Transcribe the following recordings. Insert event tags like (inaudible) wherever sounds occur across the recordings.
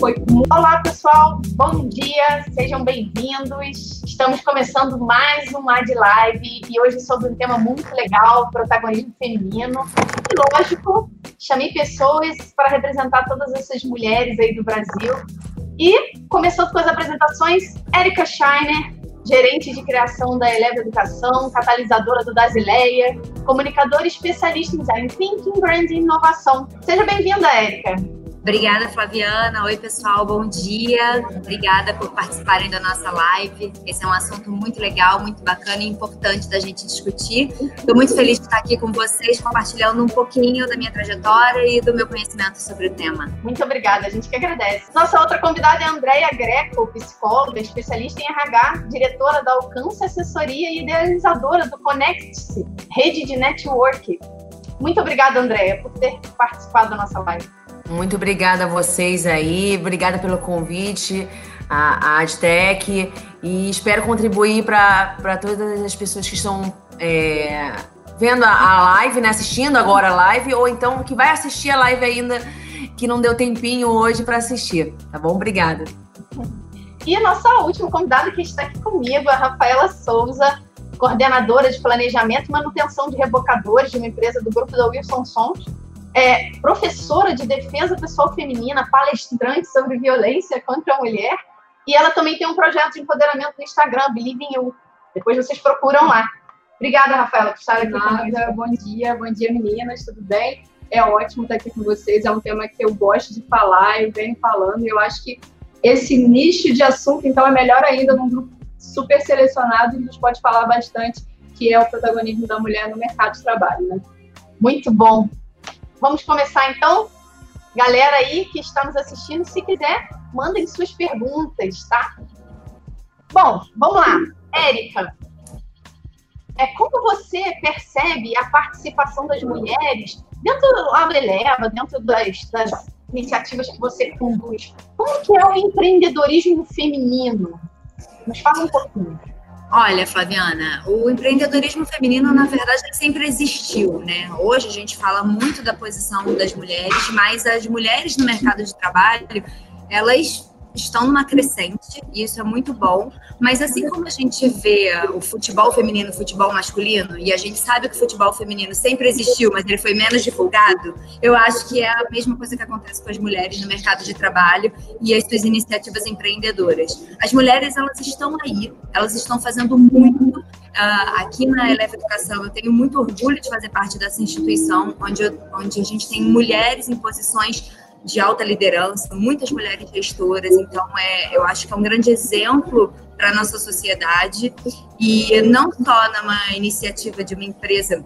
foi. Olá, pessoal, bom dia, sejam bem-vindos. Estamos começando mais um Ad Live e hoje sobre um tema muito legal, protagonismo feminino. E lógico, chamei pessoas para representar todas essas mulheres aí do Brasil. E começando com as apresentações, Erika Scheiner, gerente de criação da Eleva Educação, catalisadora do Dasileia, comunicadora especialista em design thinking, branding e inovação. Seja bem-vinda, Érica. Obrigada, Flaviana. Oi, pessoal, bom dia. Obrigada por participarem da nossa live. Esse é um assunto muito legal, muito bacana e importante da gente discutir. Estou muito feliz de estar aqui com vocês, compartilhando um pouquinho da minha trajetória e do meu conhecimento sobre o tema. Muito obrigada, a gente que agradece. Nossa outra convidada é a Andrea Greco, psicóloga, especialista em RH, diretora da Alcance Assessoria e idealizadora do Connect-se, rede de network. Muito obrigada, Andrea, por ter participado da nossa live. Muito obrigada a vocês aí, obrigada pelo convite, a, a Adtec, e espero contribuir para todas as pessoas que estão é, vendo a, a, live, né, assistindo agora a live, ou então que vai assistir a live ainda, que não deu tempinho hoje para assistir, tá bom? Obrigada. E a nossa última convidada que está aqui comigo, a Rafaela Souza, coordenadora de planejamento e manutenção de rebocadores de uma empresa do grupo da Wilson Sons é professora de defesa pessoal feminina, palestrante sobre violência contra a mulher, e ela também tem um projeto de empoderamento no Instagram, Believe in You. Depois vocês procuram lá. Obrigada, Rafaela, por estar aqui Nada, Bom dia, bom dia, meninas, tudo bem? É ótimo estar aqui com vocês, é um tema que eu gosto de falar, eu venho falando, e eu acho que esse nicho de assunto, então, é melhor ainda num grupo super selecionado, e a gente pode falar bastante, que é o protagonismo da mulher no mercado de trabalho, né? Muito bom. Vamos começar então? Galera aí que está nos assistindo, se quiser, mandem suas perguntas, tá? Bom, vamos lá. Érica, é, como você percebe a participação das mulheres dentro do Eleva, dentro das, das iniciativas que você conduz? Como que é o empreendedorismo feminino? Nos fala um pouquinho. Olha, Flaviana, o empreendedorismo feminino, na verdade, sempre existiu, né? Hoje a gente fala muito da posição das mulheres, mas as mulheres no mercado de trabalho, elas estão numa crescente, e isso é muito bom. Mas assim como a gente vê o futebol feminino, o futebol masculino, e a gente sabe que o futebol feminino sempre existiu, mas ele foi menos divulgado, eu acho que é a mesma coisa que acontece com as mulheres no mercado de trabalho e as suas iniciativas empreendedoras. As mulheres, elas estão aí, elas estão fazendo muito. Uh, aqui na Eleva Educação, eu tenho muito orgulho de fazer parte dessa instituição, onde, eu, onde a gente tem mulheres em posições de alta liderança, muitas mulheres gestoras, então é, eu acho que é um grande exemplo para a nossa sociedade e não só numa iniciativa de uma empresa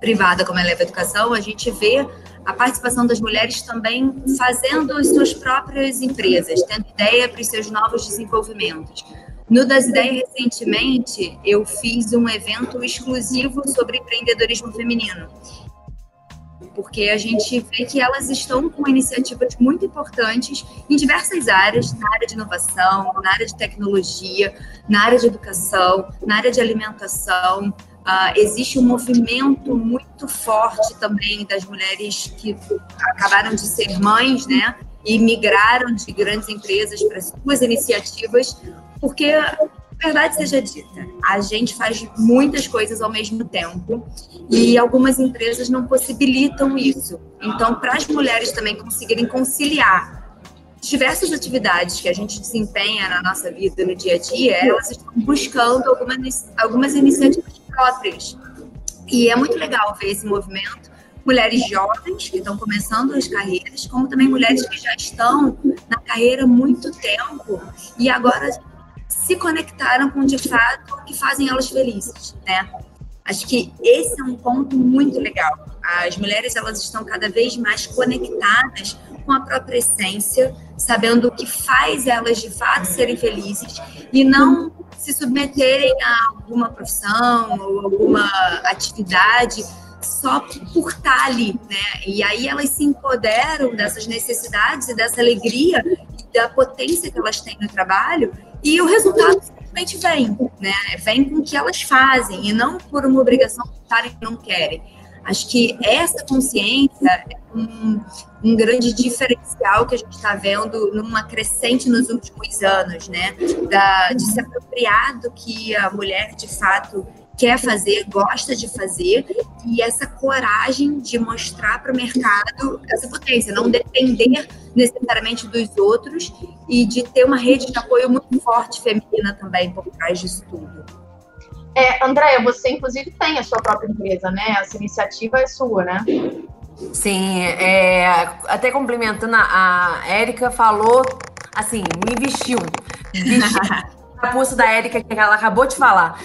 privada como a Eleva Educação, a gente vê a participação das mulheres também fazendo as suas próprias empresas, tendo ideia para os seus novos desenvolvimentos. No Das Ideias, recentemente, eu fiz um evento exclusivo sobre empreendedorismo feminino porque a gente vê que elas estão com iniciativas muito importantes em diversas áreas, na área de inovação, na área de tecnologia, na área de educação, na área de alimentação. Uh, existe um movimento muito forte também das mulheres que acabaram de ser mães, né? E migraram de grandes empresas para suas iniciativas, porque verdade seja dita, a gente faz muitas coisas ao mesmo tempo e algumas empresas não possibilitam isso. Então, para as mulheres também conseguirem conciliar diversas atividades que a gente desempenha na nossa vida, no dia a dia, elas estão buscando algumas, algumas iniciativas próprias. E é muito legal ver esse movimento. Mulheres jovens que estão começando as carreiras, como também mulheres que já estão na carreira há muito tempo e agora se conectaram com de fato o que fazem elas felizes, né? Acho que esse é um ponto muito legal. As mulheres elas estão cada vez mais conectadas com a própria essência, sabendo o que faz elas de fato serem felizes e não se submeterem a alguma profissão ou alguma atividade só por estar ali, né? E aí elas se empoderam dessas necessidades e dessa alegria da potência que elas têm no trabalho e o resultado simplesmente vem, né? Vem com o que elas fazem e não por uma obrigação que não querem. Acho que essa consciência é um, um grande diferencial que a gente está vendo numa crescente nos últimos anos, né? Da, de se apropriar do que a mulher de fato quer fazer, gosta de fazer, e essa coragem de mostrar para o mercado essa potência, não depender necessariamente dos outros e de ter uma rede de apoio muito forte feminina também por trás disso tudo. É, Andréia, você inclusive tem a sua própria empresa, né? Essa iniciativa é sua, né? Sim, é, até complementando, a Érica falou, assim, me vestiu. Vestiu (laughs) a pulso da Érica, que ela acabou de falar.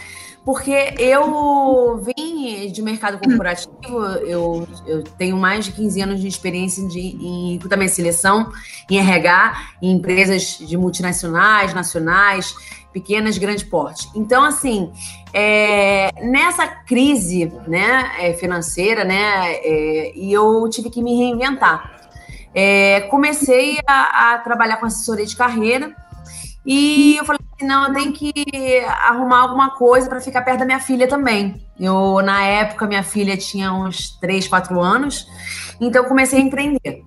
Porque eu vim de mercado corporativo, eu, eu tenho mais de 15 anos de experiência de, em e seleção, em RH, em empresas de multinacionais, nacionais, pequenas, grande porte. Então, assim, é, nessa crise né, é, financeira, né, é, e eu tive que me reinventar. É, comecei a, a, trabalhar com assessoria de carreira e eu falei assim, não, eu tenho que arrumar alguma coisa para ficar perto da minha filha também. Eu, na época, minha filha tinha uns 3, 4 anos, então comecei a empreender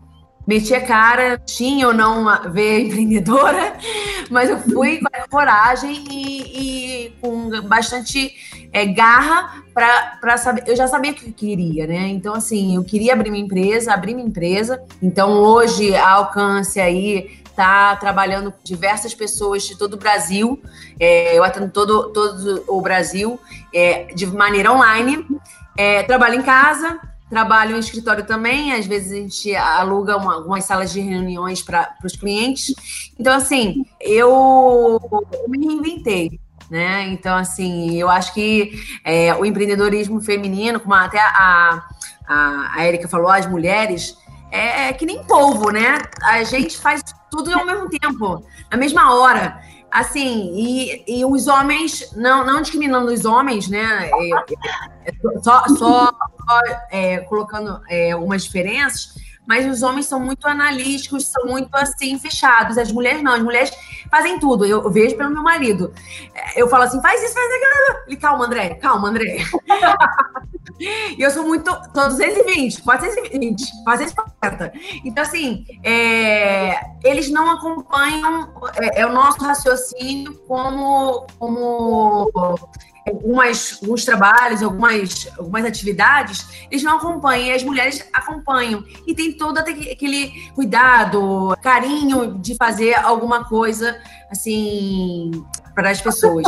meti a cara, tinha ou não veia empreendedora, (laughs) mas eu fui com coragem e, e com bastante é, garra para saber. Eu já sabia o que eu queria, né? Então, assim, eu queria abrir minha empresa, abrir minha empresa. Então, hoje, a Alcance aí está trabalhando com diversas pessoas de todo o Brasil. É, eu atendo todo, todo o Brasil é, de maneira online. É, trabalho em casa, Trabalho em escritório também, às vezes a gente aluga uma, algumas salas de reuniões para os clientes. Então, assim, eu, eu me reinventei. Né? Então, assim, eu acho que é, o empreendedorismo feminino, como até a, a, a Erika falou, as mulheres, é, é que nem polvo, né? A gente faz tudo ao mesmo tempo, na mesma hora. Assim, e, e os homens, não, não discriminando os homens, né? É, é, só, só, só é, colocando é, algumas diferenças, mas os homens são muito analíticos, são muito assim, fechados. As mulheres não, as mulheres fazem tudo. Eu, eu vejo pelo meu marido. Eu falo assim, faz isso, faz aquilo. Ele, calma, André, calma, André. (laughs) E eu sou muito. Tô 220, 420, 440. Então, assim, é, eles não acompanham é, é, o nosso raciocínio como, como algumas, alguns trabalhos, algumas, algumas atividades, eles não acompanham, e as mulheres acompanham. E tem todo aquele cuidado, carinho de fazer alguma coisa, assim, para as pessoas.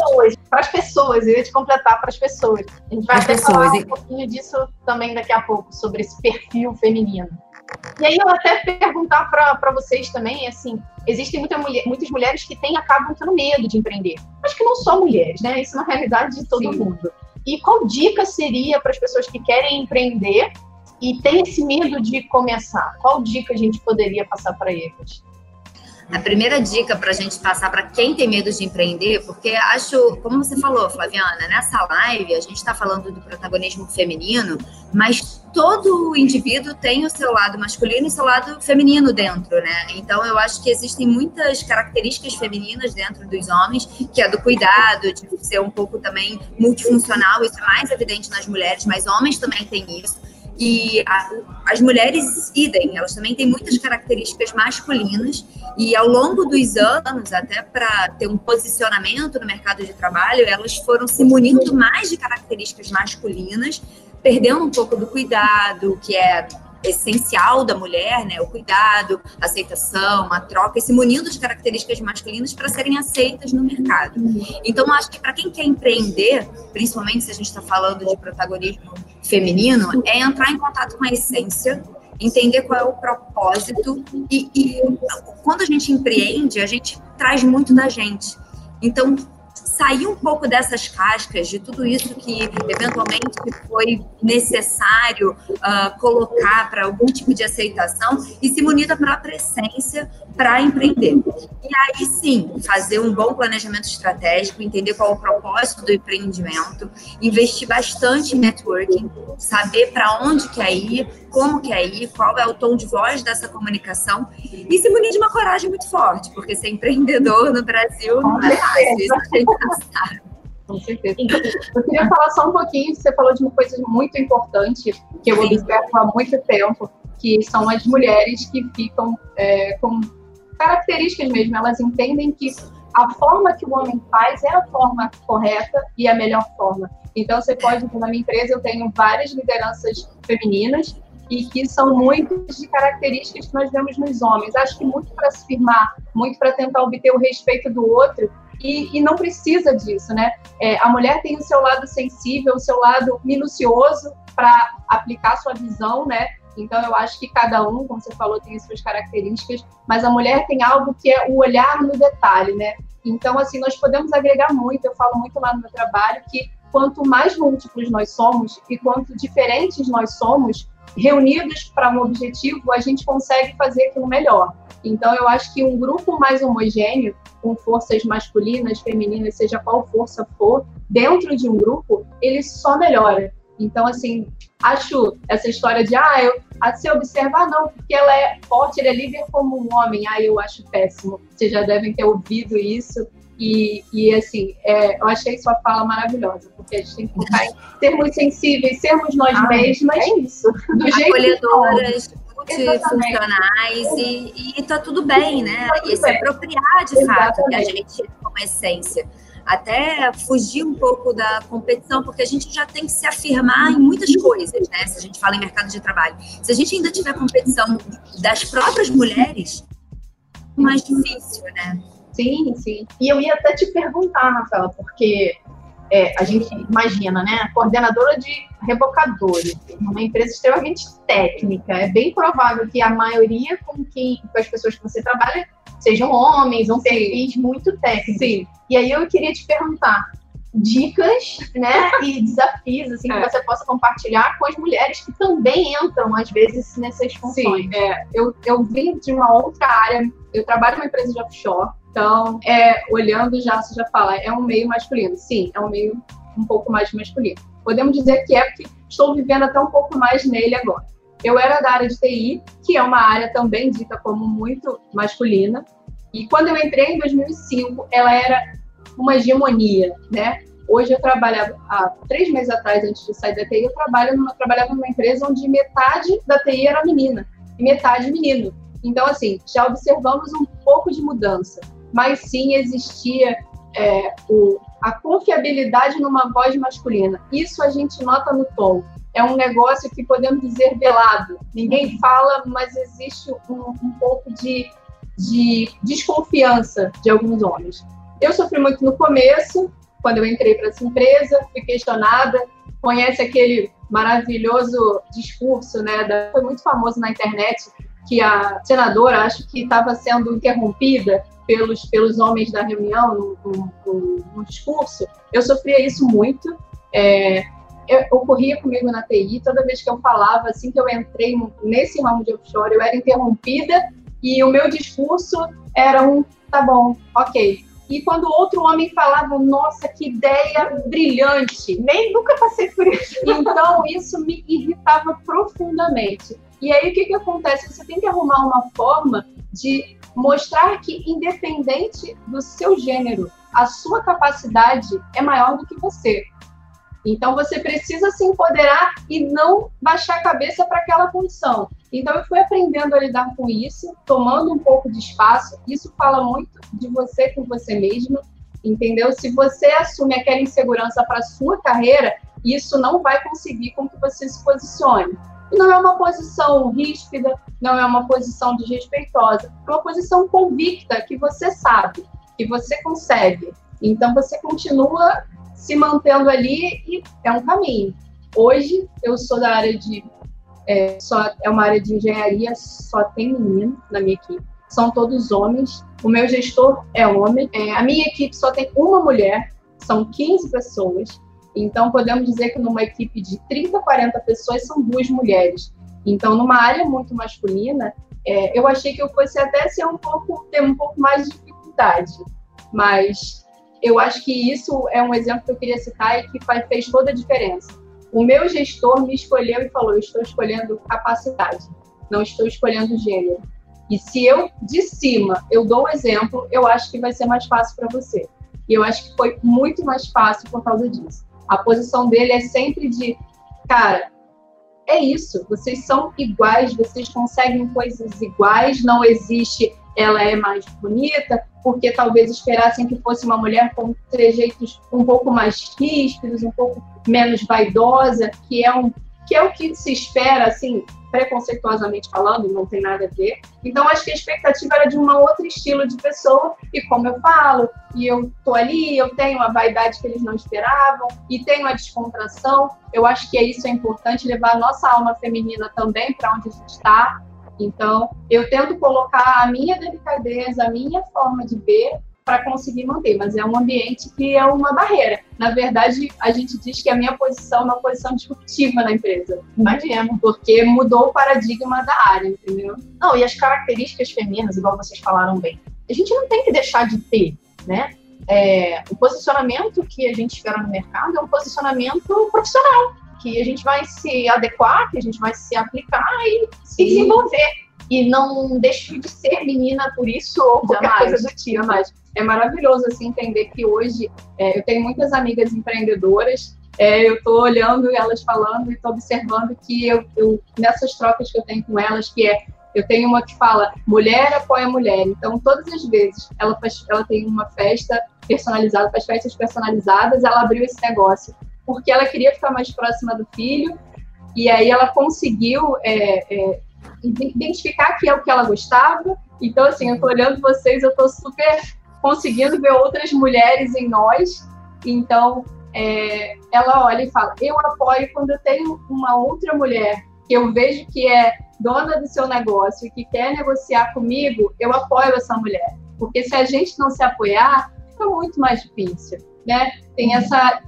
Para as pessoas, eu ia te completar para as pessoas. A gente vai até falar um pouquinho disso também daqui a pouco, sobre esse perfil feminino. E aí eu até perguntar para vocês também, assim, existem muita mulher, muitas mulheres que têm, acabam tendo medo de empreender. Acho que não só mulheres, né? Isso é uma realidade de todo Sim. mundo. E qual dica seria para as pessoas que querem empreender e têm esse medo de começar? Qual dica a gente poderia passar para eles? A primeira dica para a gente passar para quem tem medo de empreender, porque acho, como você falou, Flaviana, nessa live a gente está falando do protagonismo feminino, mas todo indivíduo tem o seu lado masculino e seu lado feminino dentro, né? Então eu acho que existem muitas características femininas dentro dos homens, que é do cuidado, de ser um pouco também multifuncional, isso é mais evidente nas mulheres, mas homens também têm isso e a, as mulheres, idem, elas também têm muitas características masculinas, e ao longo dos anos, até para ter um posicionamento no mercado de trabalho, elas foram se munindo mais de características masculinas, perdendo um pouco do cuidado, que é essencial da mulher, né? O cuidado, a aceitação, a troca, e se munindo de características masculinas para serem aceitas no mercado. Então, acho que para quem quer empreender, principalmente se a gente está falando de protagonismo feminino, é entrar em contato com a essência, entender qual é o propósito e, e quando a gente empreende, a gente traz muito da gente. Então, sair um pouco dessas cascas, de tudo isso que eventualmente foi necessário uh, colocar para algum tipo de aceitação e se munir da própria essência para empreender. E aí sim, fazer um bom planejamento estratégico, entender qual é o propósito do empreendimento, investir bastante em networking, saber para onde quer ir, como quer ir, qual é o tom de voz dessa comunicação e se munir de uma coragem muito forte, porque ser empreendedor no Brasil não é fácil, isso a gente já sabe. Com certeza. Eu queria falar só um pouquinho, você falou de uma coisa muito importante que eu observo há muito tempo, que são as mulheres que ficam é, com características mesmo, elas entendem que a forma que o homem faz é a forma correta e a melhor forma. Então, você pode, na minha empresa, eu tenho várias lideranças femininas e que são muitas de características que nós vemos nos homens. Acho que muito para se firmar, muito para tentar obter o respeito do outro, e, e não precisa disso, né? É, a mulher tem o seu lado sensível, o seu lado minucioso para aplicar sua visão, né? Então, eu acho que cada um, como você falou, tem as suas características, mas a mulher tem algo que é o olhar no detalhe, né? Então, assim, nós podemos agregar muito. Eu falo muito lá no meu trabalho que quanto mais múltiplos nós somos e quanto diferentes nós somos, reunidos para um objetivo, a gente consegue fazer aquilo melhor. Então, eu acho que um grupo mais homogêneo, com forças masculinas, femininas, seja qual força for, dentro de um grupo, ele só melhora. Então, assim, acho essa história de, ah, eu, a se observar, não, porque ela é forte, ele é líder como um homem, ah, eu acho péssimo. Vocês já devem ter ouvido isso. E, e assim, é, eu achei sua fala maravilhosa, porque a gente tem que focar em (laughs) sermos sensíveis, sermos nós ah, mesmas. É isso. Do Acolhedoras, multifuncionais e, e tá tudo bem, né? Tá tudo e se bem. apropriar de Exatamente. fato que a gente como essência até fugir um pouco da competição, porque a gente já tem que se afirmar em muitas coisas, né? Se a gente fala em mercado de trabalho. Se a gente ainda tiver competição das próprias mulheres, mais difícil, né? Sim, sim. E eu ia até te perguntar, Rafaela, porque é, a gente imagina, né? Coordenadora de rebocadores, uma empresa extremamente técnica. É bem provável que a maioria com, quem, com as pessoas que você trabalha sejam homens, ou perfis muito técnicos. Sim. E aí eu queria te perguntar dicas, né, (laughs) e desafios assim é. que você possa compartilhar com as mulheres que também entram às vezes nessas funções. Sim, é, eu, eu vim de uma outra área, eu trabalho numa empresa de offshore, então é, olhando já você já fala, é um meio masculino. Sim, é um meio um pouco mais masculino. Podemos dizer que é porque estou vivendo até um pouco mais nele agora. Eu era da área de TI, que é uma área também dita como muito masculina, e quando eu entrei em 2005, ela era uma hegemonia, né? Hoje eu trabalhava, há três meses atrás, antes de sair da TI, eu trabalho numa, trabalhava numa empresa onde metade da TI era menina e metade menino. Então, assim, já observamos um pouco de mudança, mas sim existia é, o, a confiabilidade numa voz masculina. Isso a gente nota no tom. É um negócio que podemos dizer velado. Ninguém fala, mas existe um, um pouco de, de desconfiança de alguns homens. Eu sofri muito no começo, quando eu entrei para essa empresa, fui questionada. Conhece aquele maravilhoso discurso, né? Da, foi muito famoso na internet que a senadora, acho que estava sendo interrompida pelos, pelos homens da reunião no, no, no discurso. Eu sofria isso muito. É, eu, ocorria comigo na TI, toda vez que eu falava, assim que eu entrei nesse ramo de offshore, eu era interrompida e o meu discurso era um, tá bom, ok, e quando outro homem falava, nossa, que ideia brilhante, nem nunca passei por isso. (laughs) Então, isso me irritava profundamente. E aí, o que, que acontece? Você tem que arrumar uma forma de mostrar que, independente do seu gênero, a sua capacidade é maior do que você. Então você precisa se empoderar e não baixar a cabeça para aquela condição. Então eu fui aprendendo a lidar com isso, tomando um pouco de espaço. Isso fala muito de você com você mesma, entendeu? Se você assume aquela insegurança para sua carreira, isso não vai conseguir com que você se posicione. Não é uma posição ríspida, não é uma posição desrespeitosa, é uma posição convicta que você sabe, que você consegue. Então você continua se mantendo ali e é um caminho. Hoje eu sou da área de é, só é uma área de engenharia, só tem menino na minha equipe. São todos homens. O meu gestor é homem. É, a minha equipe só tem uma mulher. São 15 pessoas. Então podemos dizer que numa equipe de 30, 40 pessoas são duas mulheres. Então numa área muito masculina, é, eu achei que eu fosse até ser um pouco ter um pouco mais de dificuldade. Mas eu acho que isso é um exemplo que eu queria citar e que faz, fez toda a diferença. O meu gestor me escolheu e falou: estou escolhendo capacidade, não estou escolhendo gênero. E se eu, de cima, eu dou o um exemplo, eu acho que vai ser mais fácil para você. E eu acho que foi muito mais fácil por causa disso. A posição dele é sempre de, cara, é isso, vocês são iguais, vocês conseguem coisas iguais, não existe ela é mais bonita, porque talvez esperassem que fosse uma mulher com trejeitos um pouco mais ríspidos, um pouco menos vaidosa, que é um que é o que se espera, assim, preconceituosamente falando, não tem nada a ver. Então, acho que a expectativa era de um outro estilo de pessoa, e como eu falo, e eu tô ali, eu tenho a vaidade que eles não esperavam, e tenho a descontração. Eu acho que é isso é importante, levar a nossa alma feminina também para onde a gente está. Então, eu tento colocar a minha delicadeza, a minha forma de ver para conseguir manter, mas é um ambiente que é uma barreira. Na verdade, a gente diz que a minha posição é uma posição disruptiva na empresa. Imagina, porque mudou o paradigma da área, entendeu? Não, e as características femininas, igual vocês falaram bem, a gente não tem que deixar de ter, né? É, o posicionamento que a gente espera no mercado é um posicionamento profissional, que a gente vai se adequar, que a gente vai se aplicar e se desenvolver. E não deixe de ser menina por isso ou qualquer jamais, coisa do tipo. Jamais é maravilhoso assim entender que hoje é, eu tenho muitas amigas empreendedoras. É, eu estou olhando elas falando e estou observando que eu, eu, nessas trocas que eu tenho com elas, que é eu tenho uma que fala mulher apoia mulher. Então, todas as vezes ela, faz, ela tem uma festa personalizada, faz festas personalizadas, ela abriu esse negócio porque ela queria ficar mais próxima do filho e aí ela conseguiu é, é, identificar que é o que ela gostava. Então, assim, eu estou olhando vocês, eu estou super conseguindo ver outras mulheres em nós. Então, é, ela olha e fala: Eu apoio quando eu tenho uma outra mulher que eu vejo que é dona do seu negócio e que quer negociar comigo, eu apoio essa mulher. Porque se a gente não se apoiar, fica muito mais difícil, né? Tem essa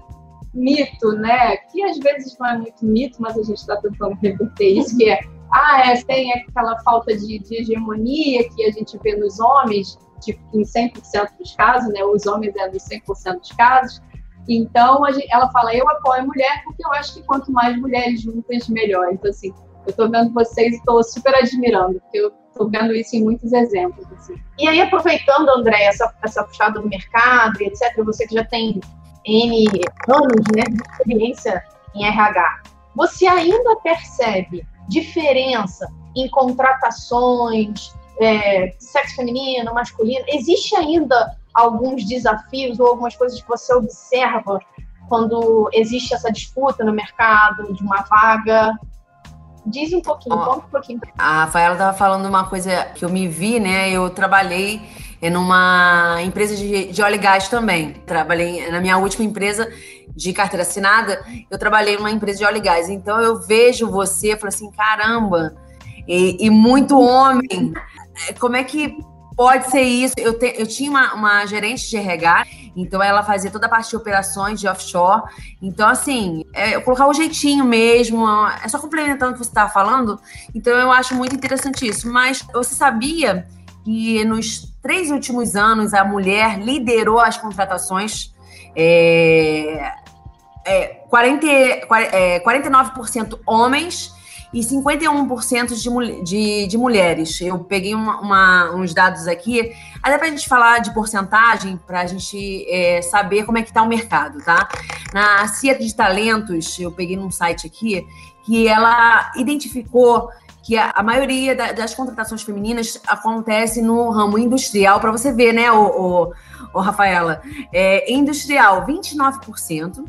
mito, né? Que às vezes não é muito mito, mas a gente está tentando reverter isso, que é ah, é, tem aquela falta de, de hegemonia que a gente vê nos homens, tipo, em 100% dos casos, né? Os homens é nos 100% dos casos. Então, gente, ela fala, eu apoio mulher porque eu acho que quanto mais mulheres juntas, melhor. Então, assim, eu estou vendo vocês e estou super admirando, porque eu estou vendo isso em muitos exemplos. Assim. E aí, aproveitando, André, essa, essa puxada do mercado e etc., você que já tem N anos né, de experiência em RH, você ainda percebe diferença em contratações, é, sexo feminino, masculino, existe ainda alguns desafios ou algumas coisas que você observa quando existe essa disputa no mercado de uma vaga? Diz um pouquinho, oh, conta um pouquinho. A Rafaela estava falando uma coisa que eu me vi, né? Eu trabalhei numa empresa de, de óleo e gás também. Trabalhei na minha última empresa de carteira assinada, eu trabalhei numa empresa de óleo e gás. Então eu vejo você, falo assim, caramba, e, e muito homem é, como é que pode ser isso? Eu, te, eu tinha uma, uma, gerente de RH, então ela fazia toda a parte de operações de offshore. Então, assim, é, eu colocar o jeitinho mesmo, é só complementando o que você estava falando. Então, eu acho muito interessante isso. Mas você sabia que nos três últimos anos a mulher liderou as contratações? É, é, 40, é, 49% homens e 51% de, de, de mulheres. Eu peguei uma, uma, uns dados aqui, até para a gente falar de porcentagem, para a gente é, saber como é que está o mercado, tá? Na CIA de Talentos, eu peguei num site aqui, que ela identificou que a, maioria da, das contratações femininas acontece no ramo industrial, para você ver, né, o, o Rafaela? É, industrial, 29%,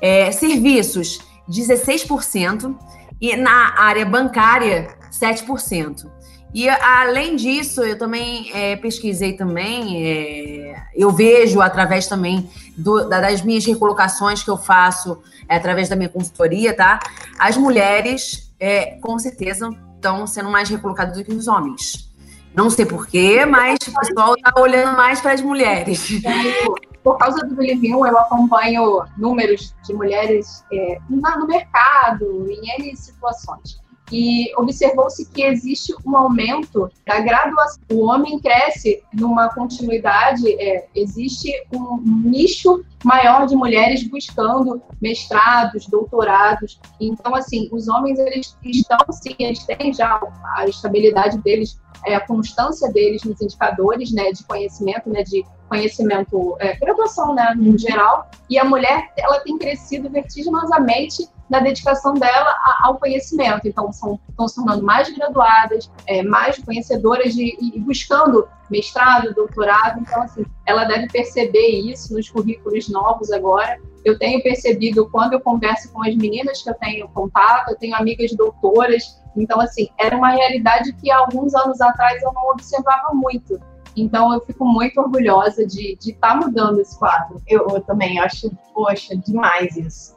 é, serviços, 16%, e na área bancária, 7%. E além disso, eu também é, pesquisei também, é, eu vejo através também do, das minhas recolocações que eu faço é, através da minha consultoria, tá? As mulheres, é, com certeza, estão sendo mais recolocadas do que os homens. Não sei porquê, mas o pessoal está olhando mais para as mulheres. (laughs) por causa do Believe eu acompanho números de mulheres é, no mercado, em N situações. E observou-se que existe um aumento da graduação. O homem cresce numa continuidade, é, existe um nicho maior de mulheres buscando mestrados, doutorados. Então, assim, os homens eles estão, sim, eles têm já a estabilidade deles, é, a constância deles nos indicadores né, de conhecimento, né, de conhecimento, é, graduação, né, no geral, e a mulher, ela tem crescido vertiginosamente na dedicação dela ao conhecimento. Então, são, estão se tornando mais graduadas, é, mais conhecedoras de, e buscando mestrado, doutorado. Então, assim, ela deve perceber isso nos currículos novos agora. Eu tenho percebido quando eu converso com as meninas que eu tenho contato, eu tenho amigas doutoras. Então, assim, era uma realidade que alguns anos atrás eu não observava muito. Então, eu fico muito orgulhosa de estar tá mudando esse quadro. Eu, eu também acho, poxa, demais isso.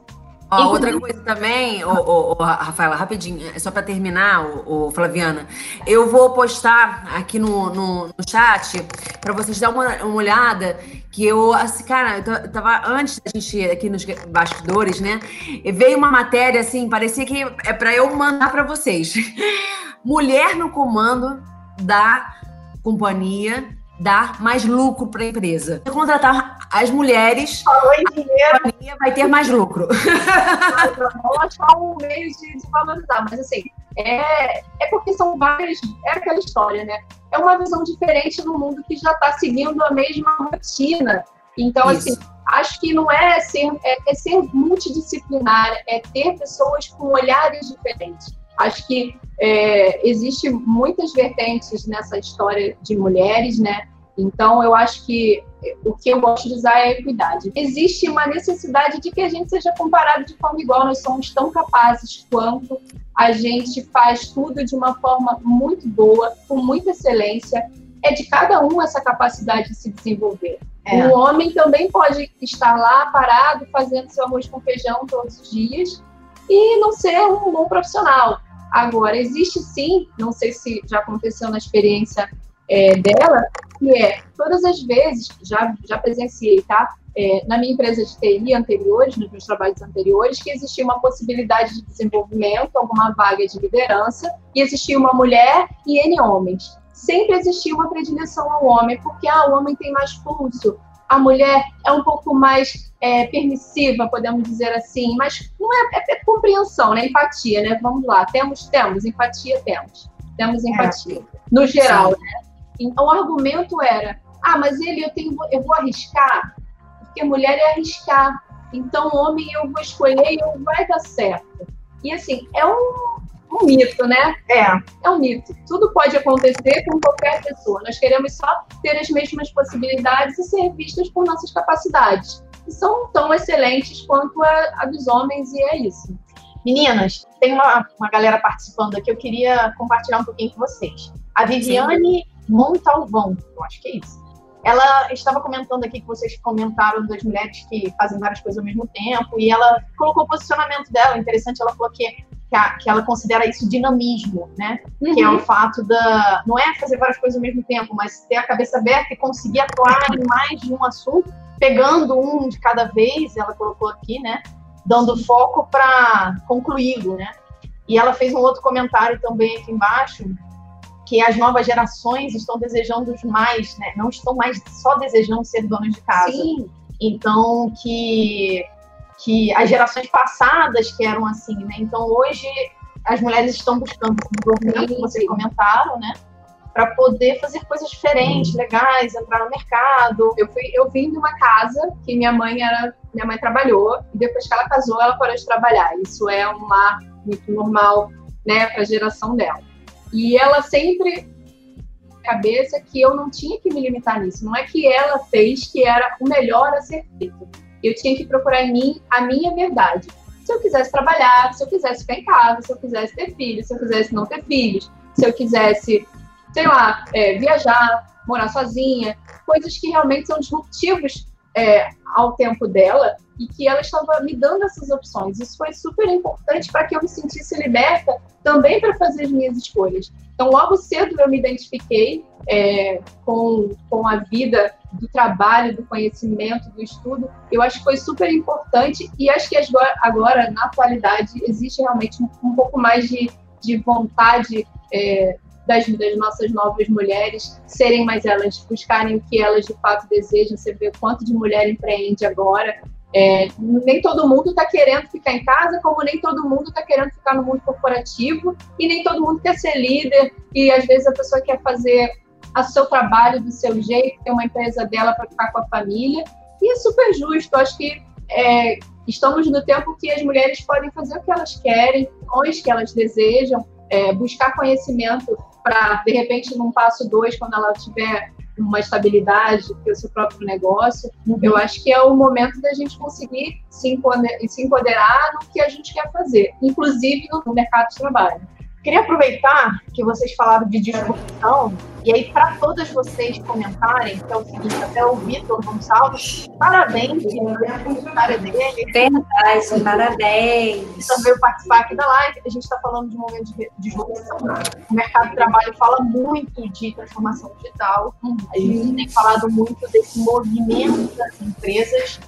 Ó, outra coisa também, ô, ô, ô, Rafaela, rapidinho, é só para terminar, ô, Flaviana, eu vou postar aqui no, no, no chat para vocês dar uma, uma, olhada que eu, assim, cara, eu tava antes da gente aqui nos bastidores, né? E veio uma matéria assim, parecia que é para eu mandar para vocês. (laughs) Mulher no comando da companhia dar mais lucro para a empresa. Se contratar as mulheres, Falou em dinheiro. vai ter mais lucro. Vamos achar um meio de, de, valorizar, mas assim, é, é porque são várias. É aquela história, né? É uma visão diferente no mundo que já está seguindo a mesma rotina. Então, Isso. assim, acho que não é ser, é, é ser multidisciplinar, é ter pessoas com olhares diferentes. Acho que é, existe muitas vertentes nessa história de mulheres, né? Então, eu acho que o que eu gosto de usar é a equidade. Existe uma necessidade de que a gente seja comparado de forma igual, nós somos tão capazes quanto, a gente faz tudo de uma forma muito boa, com muita excelência. É de cada um essa capacidade de se desenvolver. É. O homem também pode estar lá parado, fazendo seu arroz com feijão todos os dias e não ser um bom profissional. Agora, existe sim, não sei se já aconteceu na experiência é, dela, que é, todas as vezes, já, já presenciei, tá? É, na minha empresa de TI anteriores, nos meus trabalhos anteriores, que existia uma possibilidade de desenvolvimento, alguma vaga de liderança, e existia uma mulher e N homens. Sempre existia uma predileção ao homem, porque ah, o homem tem mais pulso, a mulher é um pouco mais é, permissiva, podemos dizer assim, mas não é, é, é, compreensão, né? Empatia, né? Vamos lá, temos, temos, empatia temos. Temos é. empatia, no geral, Sim. né? Então o argumento era, ah, mas ele eu tenho, eu vou arriscar, porque mulher é arriscar. Então, homem eu vou escolher e vai dar certo. E assim, é um, um mito, né? É. É um mito. Tudo pode acontecer com qualquer pessoa. Nós queremos só ter as mesmas possibilidades e ser vistas por nossas capacidades. E são tão excelentes quanto a, a dos homens, e é isso. Meninas, tem uma, uma galera participando aqui, eu queria compartilhar um pouquinho com vocês. A Viviane. Montalvão, eu acho que é isso. Ela estava comentando aqui que vocês comentaram das mulheres que fazem várias coisas ao mesmo tempo, e ela colocou o posicionamento dela. Interessante, ela falou que que, a, que ela considera isso dinamismo, né? Uhum. Que é o fato da. Não é fazer várias coisas ao mesmo tempo, mas ter a cabeça aberta e conseguir atuar em mais de um assunto, pegando um de cada vez, ela colocou aqui, né? Dando foco para concluí-lo, né? E ela fez um outro comentário também aqui embaixo, que as novas gerações estão desejando mais, né? Não estão mais só desejando ser donas de casa. Sim. Então, que que as gerações passadas que eram assim, né? Então hoje as mulheres estão buscando desenvolvimento, como vocês comentaram, né? Para poder fazer coisas diferentes, legais, entrar no mercado. Eu, fui, eu vim de uma casa que minha mãe era, minha mãe trabalhou e depois que ela casou, ela parou de trabalhar. Isso é uma muito normal, né, para a geração dela. E ela sempre cabeça que eu não tinha que me limitar nisso. Não é que ela fez que era o melhor a ser feito eu tinha que procurar em mim a minha verdade. Se eu quisesse trabalhar, se eu quisesse ficar em casa, se eu quisesse ter filhos, se eu quisesse não ter filhos, se eu quisesse, sei lá, é, viajar, morar sozinha, coisas que realmente são disruptivos é, ao tempo dela e que ela estava me dando essas opções. Isso foi super importante para que eu me sentisse liberta também para fazer as minhas escolhas. Então, logo cedo eu me identifiquei é, com, com a vida do trabalho, do conhecimento, do estudo. Eu acho que foi super importante e acho que agora, agora na atualidade, existe realmente um, um pouco mais de, de vontade é, das, das, nossas novas mulheres serem mais elas, buscarem o que elas de fato desejam. Você vê quanto de mulher empreende agora. É, nem todo mundo está querendo ficar em casa, como nem todo mundo está querendo ficar no mundo corporativo, e nem todo mundo quer ser líder, e às vezes a pessoa quer fazer a seu trabalho do seu jeito, ter uma empresa dela para ficar com a família. E é super justo. Acho que é, estamos no tempo que as mulheres podem fazer o que elas querem, os que elas desejam, é, buscar conhecimento para, de repente, num passo dois, quando ela tiver uma estabilidade, ter o seu próprio negócio. Uhum. Eu acho que é o momento da gente conseguir se empoderar no que a gente quer fazer, inclusive no mercado de trabalho. Queria aproveitar que vocês falaram de disrupção, e aí para todas vocês comentarem, que é o seguinte, até o Vitor Gonçalves, parabéns pela funcionária dele. Verdade, parabéns. Também veio participar aqui da live, a gente está falando de um momento de disrupção. O mercado de trabalho fala muito de transformação digital, a gente tem falado muito desse movimento das empresas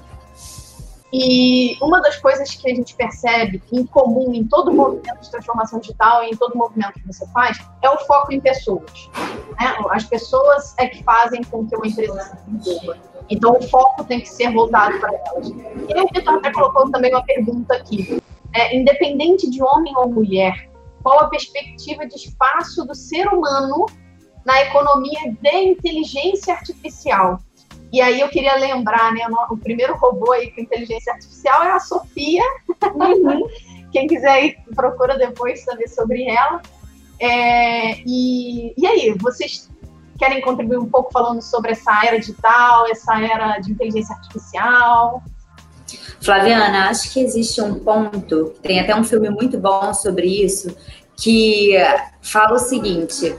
e uma das coisas que a gente percebe em comum em todo movimento de transformação digital e em todo movimento que você faz é o foco em pessoas. Né? As pessoas é que fazem com que uma empresa se desenvolva. Então, o foco tem que ser voltado para elas. E aí, o Vitor até colocou também uma pergunta aqui. É, independente de homem ou mulher, qual a perspectiva de espaço do ser humano na economia de inteligência artificial? E aí eu queria lembrar, né, o primeiro robô aí com inteligência artificial é a Sofia. Uhum. (laughs) Quem quiser ir, procura depois saber sobre ela. É, e, e aí, vocês querem contribuir um pouco falando sobre essa era digital, essa era de inteligência artificial? Flaviana, acho que existe um ponto, tem até um filme muito bom sobre isso, que fala o seguinte: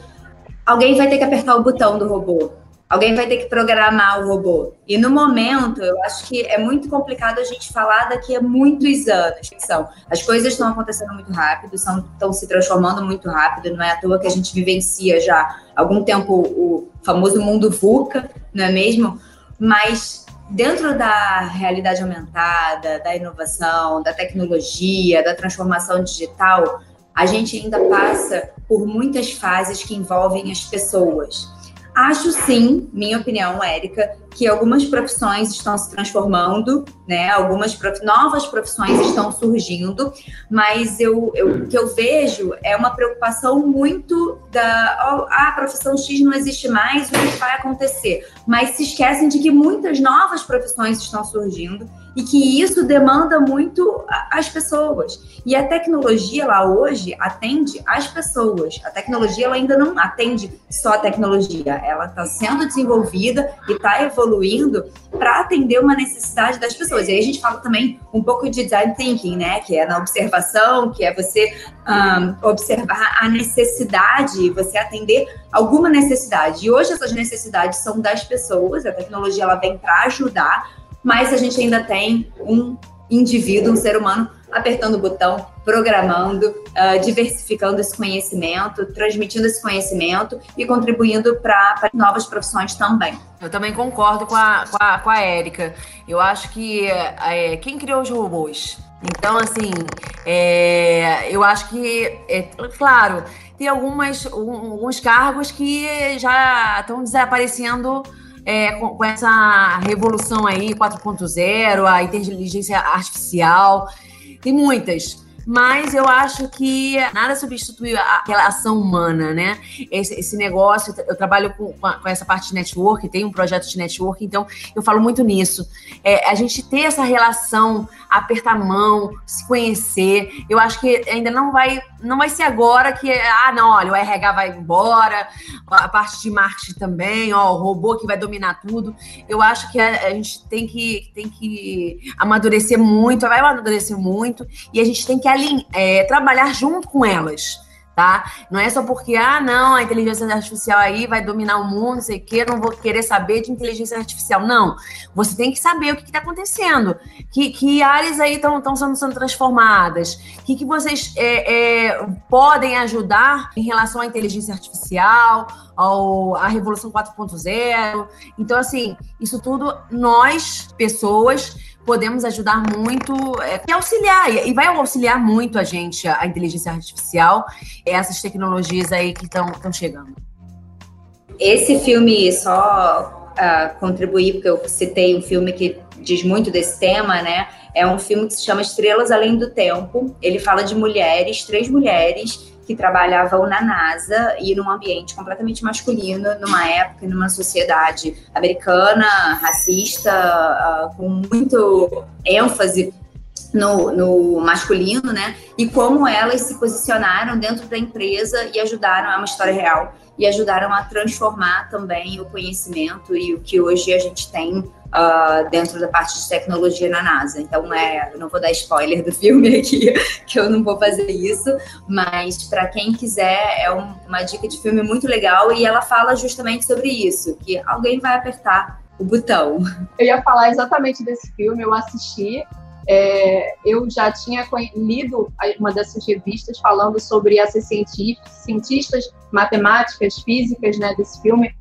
alguém vai ter que apertar o botão do robô. Alguém vai ter que programar o robô. E no momento, eu acho que é muito complicado a gente falar daqui a muitos anos. São, as coisas estão acontecendo muito rápido, são, estão se transformando muito rápido. Não é à toa que a gente vivencia já algum tempo o famoso mundo VUCA, não é mesmo? Mas dentro da realidade aumentada, da inovação, da tecnologia, da transformação digital, a gente ainda passa por muitas fases que envolvem as pessoas. Acho sim, minha opinião, Érica, que algumas profissões estão se transformando, né? Algumas prof... novas profissões estão surgindo, mas eu, eu, o que eu vejo é uma preocupação muito da oh, a profissão X não existe mais, o que vai acontecer? Mas se esquecem de que muitas novas profissões estão surgindo e que isso demanda muito as pessoas. E a tecnologia lá hoje atende as pessoas. A tecnologia ela ainda não atende só a tecnologia, ela está sendo desenvolvida e está evoluindo para atender uma necessidade das pessoas. E aí a gente fala também um pouco de design thinking, né? Que é na observação, que é você um, observar a necessidade, você atender alguma necessidade. E hoje essas necessidades são das pessoas, a tecnologia ela vem para ajudar mas a gente ainda tem um indivíduo, um ser humano, apertando o botão, programando, uh, diversificando esse conhecimento, transmitindo esse conhecimento e contribuindo para novas profissões também. Eu também concordo com a, com a, com a Érica. Eu acho que é, quem criou os robôs? Então, assim, é, eu acho que, é, claro, tem algumas, um, alguns cargos que já estão desaparecendo é, com, com, essa revolução aí 4.0, a inteligência artificial, tem muitas mas eu acho que nada substitui aquela ação humana, né? Esse, esse negócio, eu trabalho com, com, essa parte de network, tenho um projeto de network, então eu falo muito nisso. É, a gente ter essa relação, apertar a mão, se conhecer, eu acho que ainda não vai, não vai ser agora que, ah, não, olha, o RH vai embora, a parte de marketing também, ó, o robô que vai dominar tudo. Eu acho que a, a gente tem que, tem que amadurecer muito, vai amadurecer muito, e a gente tem que é, trabalhar junto com elas. Tá? Não é só porque, ah, não, a inteligência artificial aí vai dominar o mundo, não sei o quê, não vou querer saber de inteligência artificial. Não. Você tem que saber o que está acontecendo. Que, que áreas aí estão sendo, sendo transformadas. O que, que vocês é, é, podem ajudar em relação à inteligência artificial, ao, à Revolução 4.0. Então, assim, isso tudo nós, pessoas, podemos ajudar muito é, e auxiliar, e vai auxiliar muito a gente, a, inteligência artificial, essas tecnologias aí que estão chegando. Esse filme, só uh, contribuir, porque eu citei um filme que diz muito desse tema, né? É um filme que se chama Estrelas Além do Tempo. Ele fala de mulheres, três mulheres que trabalhavam na NASA e num ambiente completamente masculino, numa época, numa sociedade americana, racista, uh, com muito ênfase no, no, masculino, né? E como elas se posicionaram dentro da empresa e ajudaram, é uma história real, e ajudaram a transformar também o conhecimento e o que hoje a gente tem uh, dentro da parte de tecnologia na NASA. Então, é, não vou dar spoiler do filme (laughs) aqui, que eu não vou fazer isso, mas para quem quiser, é um, uma dica de filme muito legal e ela fala justamente sobre isso, que alguém vai apertar o botão. (laughs) Eu ia falar exatamente desse filme, eu assisti é, eu já tinha lido uma dessas revistas falando sobre essas cientistas, matemáticas, físicas, né, desse filme.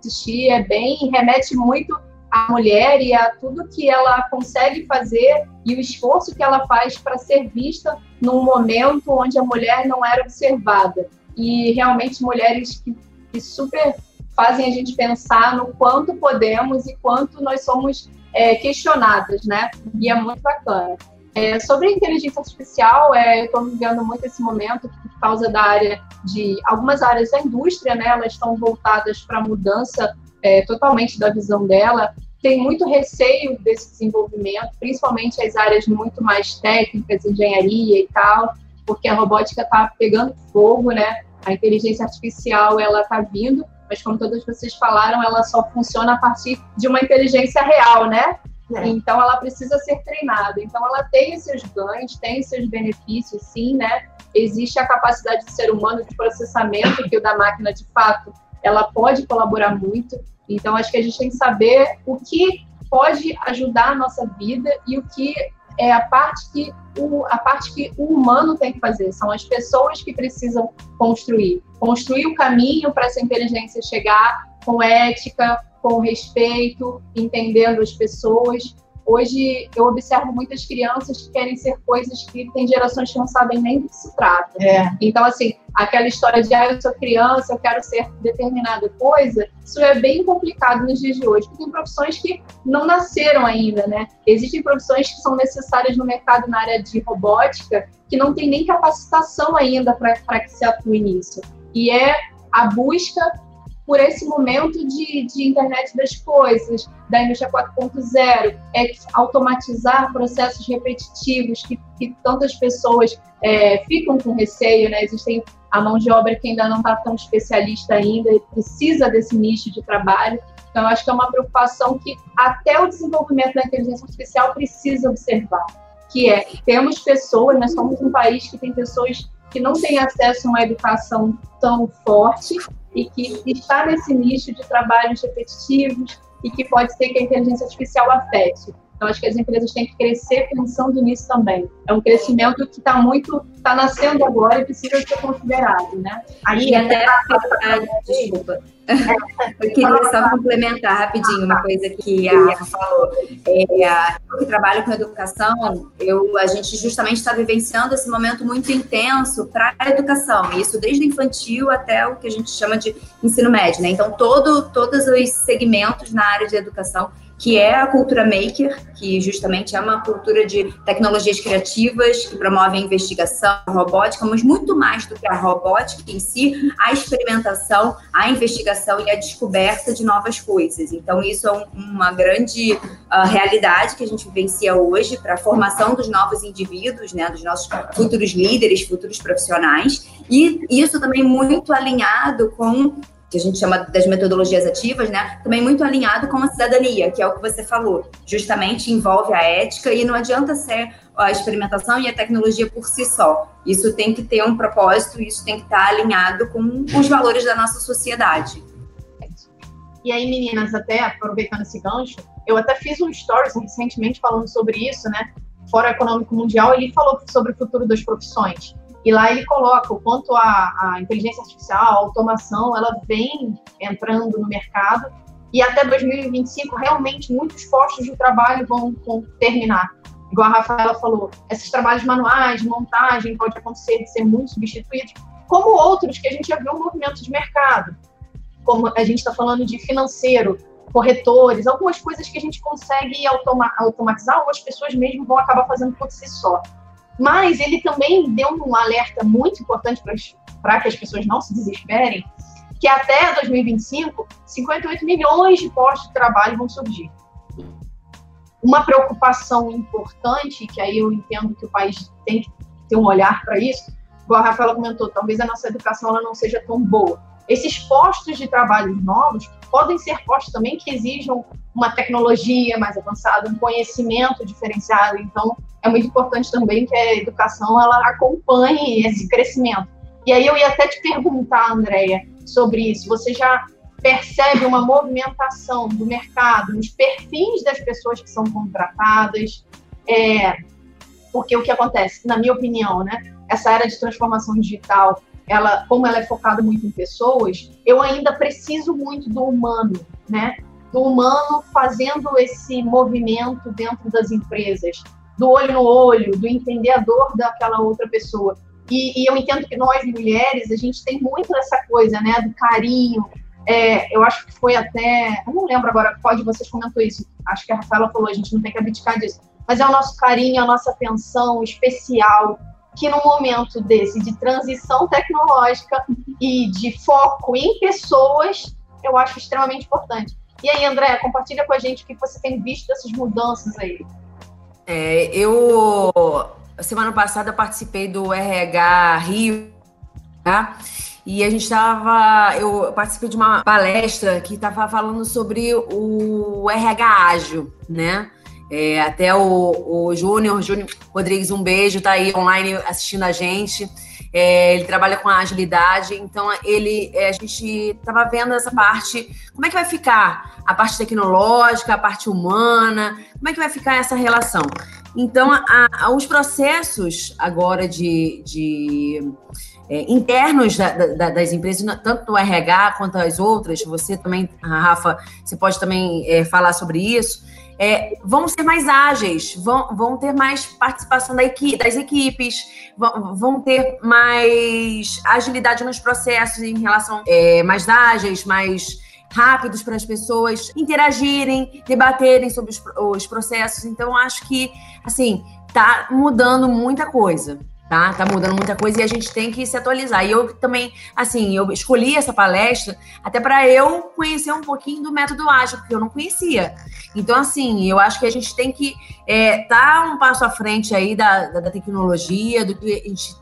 Assistir é bem, remete muito à mulher e a tudo que ela consegue fazer e o esforço que ela faz para ser vista num momento onde a mulher não era observada. E realmente mulheres que, que super fazem a gente pensar no quanto podemos e quanto nós somos é, questionadas, né? E é muito bacana. É, sobre a inteligência artificial, é, eu estou vivendo muito esse momento por causa da área de algumas áreas da indústria, né? Elas estão voltadas para a mudança é, totalmente da visão dela. Tem muito receio desse desenvolvimento, principalmente as áreas muito mais técnicas, engenharia e tal, porque a robótica está pegando fogo, né? A inteligência artificial ela está vindo, mas como todas vocês falaram, ela só funciona a partir de uma inteligência real, né? É. Então ela precisa ser treinada. Então ela tem seus ganhos, tem seus benefícios, sim, né? Existe a capacidade do ser humano de processamento que o da máquina, de fato, ela pode colaborar muito. Então acho que a gente tem que saber o que pode ajudar a nossa vida e o que é a parte que o, a parte que o humano tem que fazer, são as pessoas que precisam construir. Construir o caminho para essa inteligência chegar com ética, com respeito, entendendo as pessoas Hoje eu observo muitas crianças que querem ser coisas que tem gerações que não sabem nem do que se trata. É. Então, assim, aquela história de ah, eu sou criança, eu quero ser determinada coisa, isso é bem complicado nos dias de hoje, porque tem profissões que não nasceram ainda, né? Existem profissões que são necessárias no mercado na área de robótica que não tem nem capacitação ainda para que se atue nisso. E é a busca por esse momento de, de internet das coisas, da indústria 4.0, é automatizar processos repetitivos que, que tantas pessoas é, ficam com receio, né? Existem a mão de obra que ainda não está tão especialista ainda e precisa desse nicho de trabalho. Então, acho que é uma preocupação que até o desenvolvimento da inteligência artificial precisa observar, que é, temos pessoas, nós somos um país que tem pessoas que não têm acesso a uma educação tão forte e que está nesse nicho de trabalhos repetitivos e que pode ser que a inteligência artificial afete. Então, acho que as empresas têm que crescer pensando nisso também. É um crescimento que está muito, está nascendo agora e precisa ser considerado, né? Aí até, desculpa, (laughs) eu queria só complementar rapidinho uma coisa que a Rafa falou. É, eu que trabalho com educação, eu, a gente justamente está vivenciando esse momento muito intenso para a educação, isso desde o infantil até o que a gente chama de ensino médio. Né? Então, todo, todos os segmentos na área de educação que é a cultura maker, que justamente é uma cultura de tecnologias criativas que promove a investigação robótica, mas muito mais do que a robótica em si, a experimentação, a investigação e a descoberta de novas coisas. Então, isso é um, uma grande uh, realidade que a gente vivencia hoje para a formação dos novos indivíduos, né, dos nossos futuros líderes, futuros profissionais, e isso também muito alinhado com que a gente chama das metodologias ativas, né? Também muito alinhado com a cidadania, que é o que você falou. Justamente envolve a ética e não adianta ser a experimentação e a tecnologia por si só. Isso tem que ter um propósito, isso tem que estar alinhado com os valores da nossa sociedade. E aí, meninas, até aproveitando esse gancho, eu até fiz um stories recentemente falando sobre isso, né? Fórum Econômico Mundial, ele falou sobre o futuro das profissões. E lá ele coloca o quanto a, a inteligência artificial, a automação, ela vem entrando no mercado e até 2025 realmente muitos postos de trabalho vão, vão terminar. Igual a Rafaela falou, esses trabalhos manuais, montagem, pode acontecer de ser muito substituídos, como outros que a gente já viu um movimento de mercado, como a gente está falando de financeiro, corretores, algumas coisas que a gente consegue automa automatizar ou as pessoas mesmo vão acabar fazendo por si só. Mas ele também deu um alerta muito importante para que as pessoas não se desesperem, que até 2025, 58 milhões de postos de trabalho vão surgir. Uma preocupação importante, que aí eu entendo que o país tem que ter um olhar para isso, como a Rafaela comentou, talvez a nossa educação ela não seja tão boa. Esses postos de trabalho novos podem ser postos também que exijam uma tecnologia mais avançada, um conhecimento diferenciado. Então, é muito importante também que a educação ela acompanhe esse crescimento. E aí eu ia até te perguntar, Andréia, sobre isso. Você já percebe uma movimentação do mercado, nos perfis das pessoas que são contratadas? É, porque o que acontece, na minha opinião, né, essa era de transformação digital, ela, como ela é focada muito em pessoas, eu ainda preciso muito do humano, né? Do humano fazendo esse movimento dentro das empresas, do olho no olho, do entender a dor daquela outra pessoa. E, e eu entendo que nós mulheres a gente tem muito essa coisa, né? Do carinho. É, eu acho que foi até, eu não lembro agora qual de vocês comentou isso. Acho que a Rafaela falou, a gente não tem que abdicar disso. Mas é o nosso carinho, a nossa atenção especial que no momento desse de transição tecnológica e de foco em pessoas, eu acho extremamente importante. E aí, André, compartilha com a gente o que você tem visto dessas mudanças aí. É, eu, semana passada, participei do RH Rio, tá? E a gente estava. Eu participei de uma palestra que estava falando sobre o RH ágil, né? É, até o, o Júnior, Júnior Rodrigues, um beijo, tá aí online assistindo a gente. É, ele trabalha com agilidade, então ele, é, a gente estava vendo essa parte, como é que vai ficar a parte tecnológica, a parte humana, como é que vai ficar essa relação? Então, a, a, os processos agora de, de é, internos da, da, das empresas, tanto do RH quanto as outras, você também, Rafa, você pode também é, falar sobre isso, é, vão ser mais ágeis, vão, vão ter mais participação da equi das equipes, vão, vão, ter mais agilidade nos processos em relação é, mais ágeis, mais rápidos para as pessoas interagirem, debaterem sobre os, os processos. Então, acho que, assim, tá mudando muita coisa tá? Tá mudando muita coisa e a gente tem que se atualizar. E eu também, assim, eu escolhi essa palestra até para eu conhecer um pouquinho do método ágil, porque eu não conhecia. Então, assim, eu acho que a gente tem que é, tá um passo à frente aí da, da, da tecnologia, do que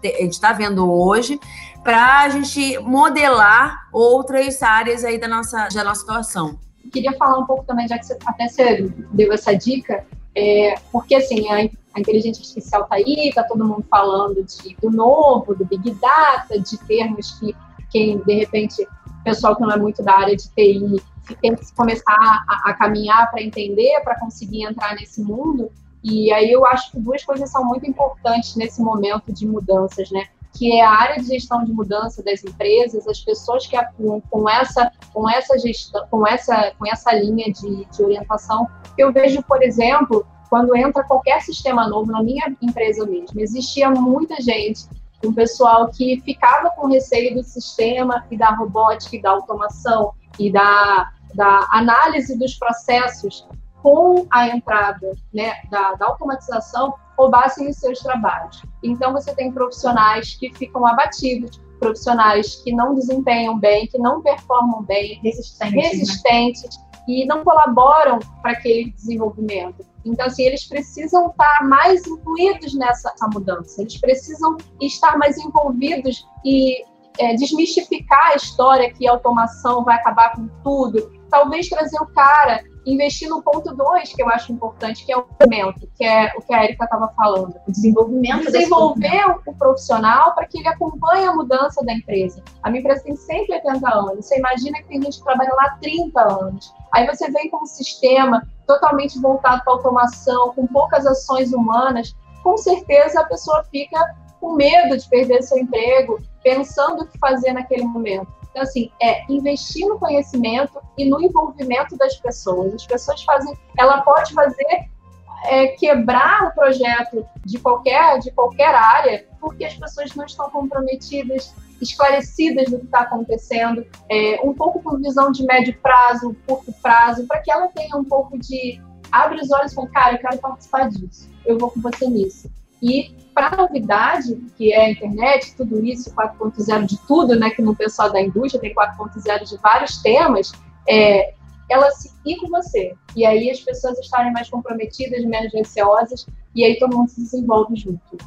a gente está vendo hoje, para a gente modelar outras áreas aí da nossa, da nossa situação. Queria falar um pouco também, já que você, até você deu essa dica, é, porque assim, a, a inteligência artificial está aí, está todo mundo falando de, do novo, do Big Data, de termos que quem, de repente, pessoal que não é muito da área de TI tem que começar a, a caminhar para entender, para conseguir entrar nesse mundo. E aí eu acho que duas coisas são muito importantes nesse momento de mudanças, né? Que é a área de gestão de mudança das empresas, as pessoas que atuam com essa, com essa gestão, com essa, com essa linha de, de orientação. Eu vejo, por exemplo, quando entra qualquer sistema novo, na minha empresa mesmo, existia muita gente, um pessoal que ficava com receio do sistema e da robótica e da automação e da, da análise dos processos com a entrada né, da, da automatização roubassem os seus trabalhos. Então, você tem profissionais que ficam abatidos, profissionais que não desempenham bem, que não performam bem, resistentes, né? resistentes né? E não colaboram para aquele desenvolvimento. Então, assim, eles precisam estar mais incluídos nessa mudança, eles precisam estar mais envolvidos e é, desmistificar a história que a automação vai acabar com tudo. Talvez trazer o cara investir no ponto 2, que eu acho importante, que é o desenvolvimento, que é o que a Erika estava falando. O desenvolvimento. Desenvolver o profissional para que ele acompanhe a mudança da empresa. A minha empresa tem 180 anos. Você imagina que tem gente que trabalha lá há 30 anos. Aí você vem com um sistema totalmente voltado para automação, com poucas ações humanas. Com certeza a pessoa fica com medo de perder seu emprego, pensando o que fazer naquele momento. Então, assim, é investir no conhecimento e no envolvimento das pessoas. As pessoas fazem, ela pode fazer é, quebrar o projeto de qualquer, de qualquer área, porque as pessoas não estão comprometidas, esclarecidas do que está acontecendo, é, um pouco com visão de médio prazo, curto prazo, para que ela tenha um pouco de abre os olhos e fala, cara, eu quero participar disso, eu vou com você nisso. E para a novidade, que é a internet, tudo isso, 4.0 de tudo, né, que no pessoal da indústria tem 4.0 de vários temas, é, ela se ir com você. E aí as pessoas estarem mais comprometidas, menos receosas, e aí todo mundo se desenvolve junto.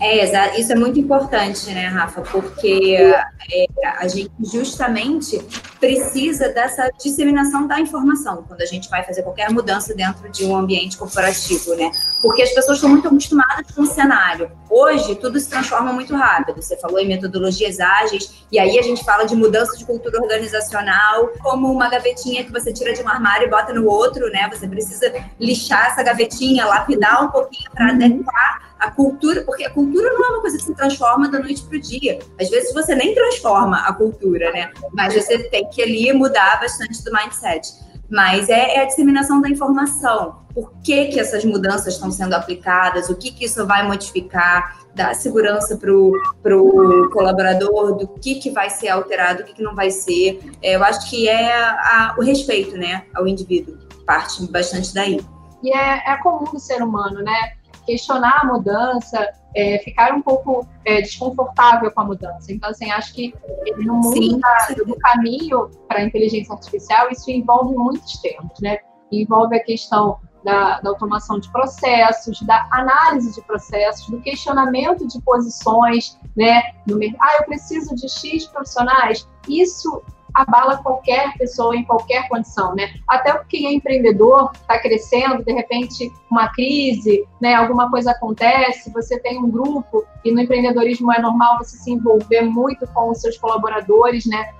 É, isso é muito importante, né, Rafa? Porque é, a gente justamente precisa dessa disseminação da informação quando a gente vai fazer qualquer mudança dentro de um ambiente corporativo, né? Porque as pessoas estão muito acostumadas com o cenário. Hoje, tudo se transforma muito rápido. Você falou em metodologias ágeis, e aí a gente fala de mudança de cultura organizacional, como uma gavetinha que você tira de um armário e bota no outro, né? Você precisa lixar essa gavetinha, lapidar um pouquinho para adequar a cultura, porque a cultura não é uma coisa que se transforma da noite para o dia. Às vezes você nem transforma a cultura, né? Mas você tem que ali mudar bastante do mindset. Mas é, é a disseminação da informação. Por que, que essas mudanças estão sendo aplicadas? O que, que isso vai modificar? Dar segurança para o colaborador do que, que vai ser alterado, o que, que não vai ser. É, eu acho que é a, o respeito né, ao indivíduo. Parte bastante daí. E é, é comum do ser humano, né? Questionar a mudança, é, ficar um pouco é, desconfortável com a mudança. Então, assim, acho que no mundo da, do caminho para a inteligência artificial, isso envolve muitos temas, né? Envolve a questão da, da, automação de processos, da análise de processos, do questionamento de posições, né? No, ah, eu preciso de X profissionais. Isso abala qualquer pessoa em qualquer condição, né? Até quem é empreendedor, está crescendo, de repente uma crise, né? Alguma coisa acontece, você tem um grupo e no empreendedorismo é normal você se envolver muito com os seus colaboradores, né?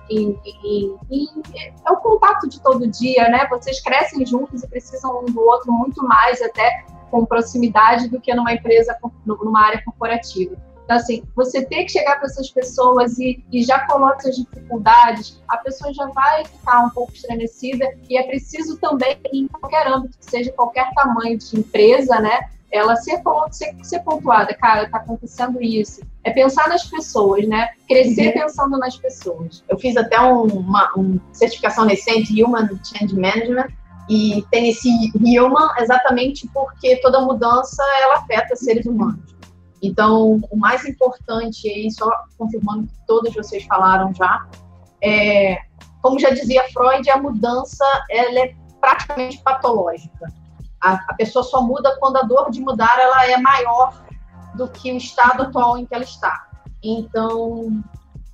É o contato de todo dia, né? Vocês crescem juntos e precisam um do outro muito mais até com proximidade do que numa empresa, numa área corporativa. Então, assim, você ter que chegar para essas pessoas e, e já coloca suas dificuldades, a pessoa já vai ficar um pouco estremecida e é preciso também, em qualquer âmbito, seja qualquer tamanho de empresa, né? Ela ser, ser, ser pontuada, cara, está acontecendo isso. É pensar nas pessoas, né? Crescer uhum. pensando nas pessoas. Eu fiz até um, uma um certificação recente, Human Change Management, e tem esse Human exatamente porque toda mudança ela afeta seres humanos. Então, o mais importante aí, só confirmando que todos vocês falaram já, é, como já dizia Freud, a mudança ela é praticamente patológica. A, a, pessoa só muda quando a dor de mudar ela é maior do que o estado atual em que ela está. Então,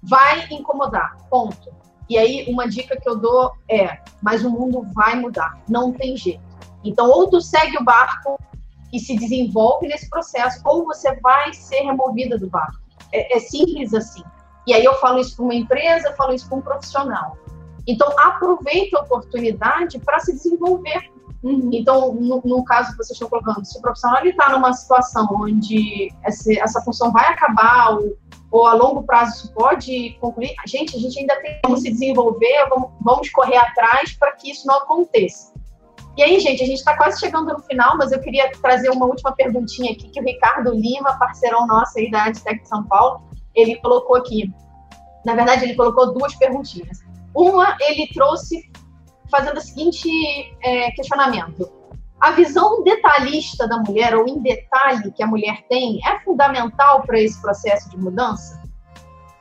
vai incomodar, ponto. E aí, uma dica que eu dou é: mas o mundo vai mudar, não tem jeito. Então, ou tu segue o barco e se desenvolve nesse processo, ou você vai ser removida do barco. É, é simples assim. E aí eu falo isso para uma empresa, eu falo isso para um profissional. Então, aproveite a oportunidade para se desenvolver. Uhum. Então, no, no, caso que vocês estão colocando, se o profissional está numa situação onde essa, essa função vai acabar, ou, ou, a longo prazo isso pode concluir, gente, a gente ainda tem como se desenvolver, vamos, vamos correr atrás para que isso não aconteça. E aí, gente, a gente está quase chegando no final, mas eu queria trazer uma última perguntinha aqui que o Ricardo Lima, parceirão nosso aí da Adtech São Paulo, ele colocou aqui. Na verdade, ele colocou duas perguntinhas. Uma, ele trouxe fazendo o seguinte é, questionamento. A visão detalhista da mulher, ou em detalhe que a mulher tem, é fundamental para esse processo de mudança?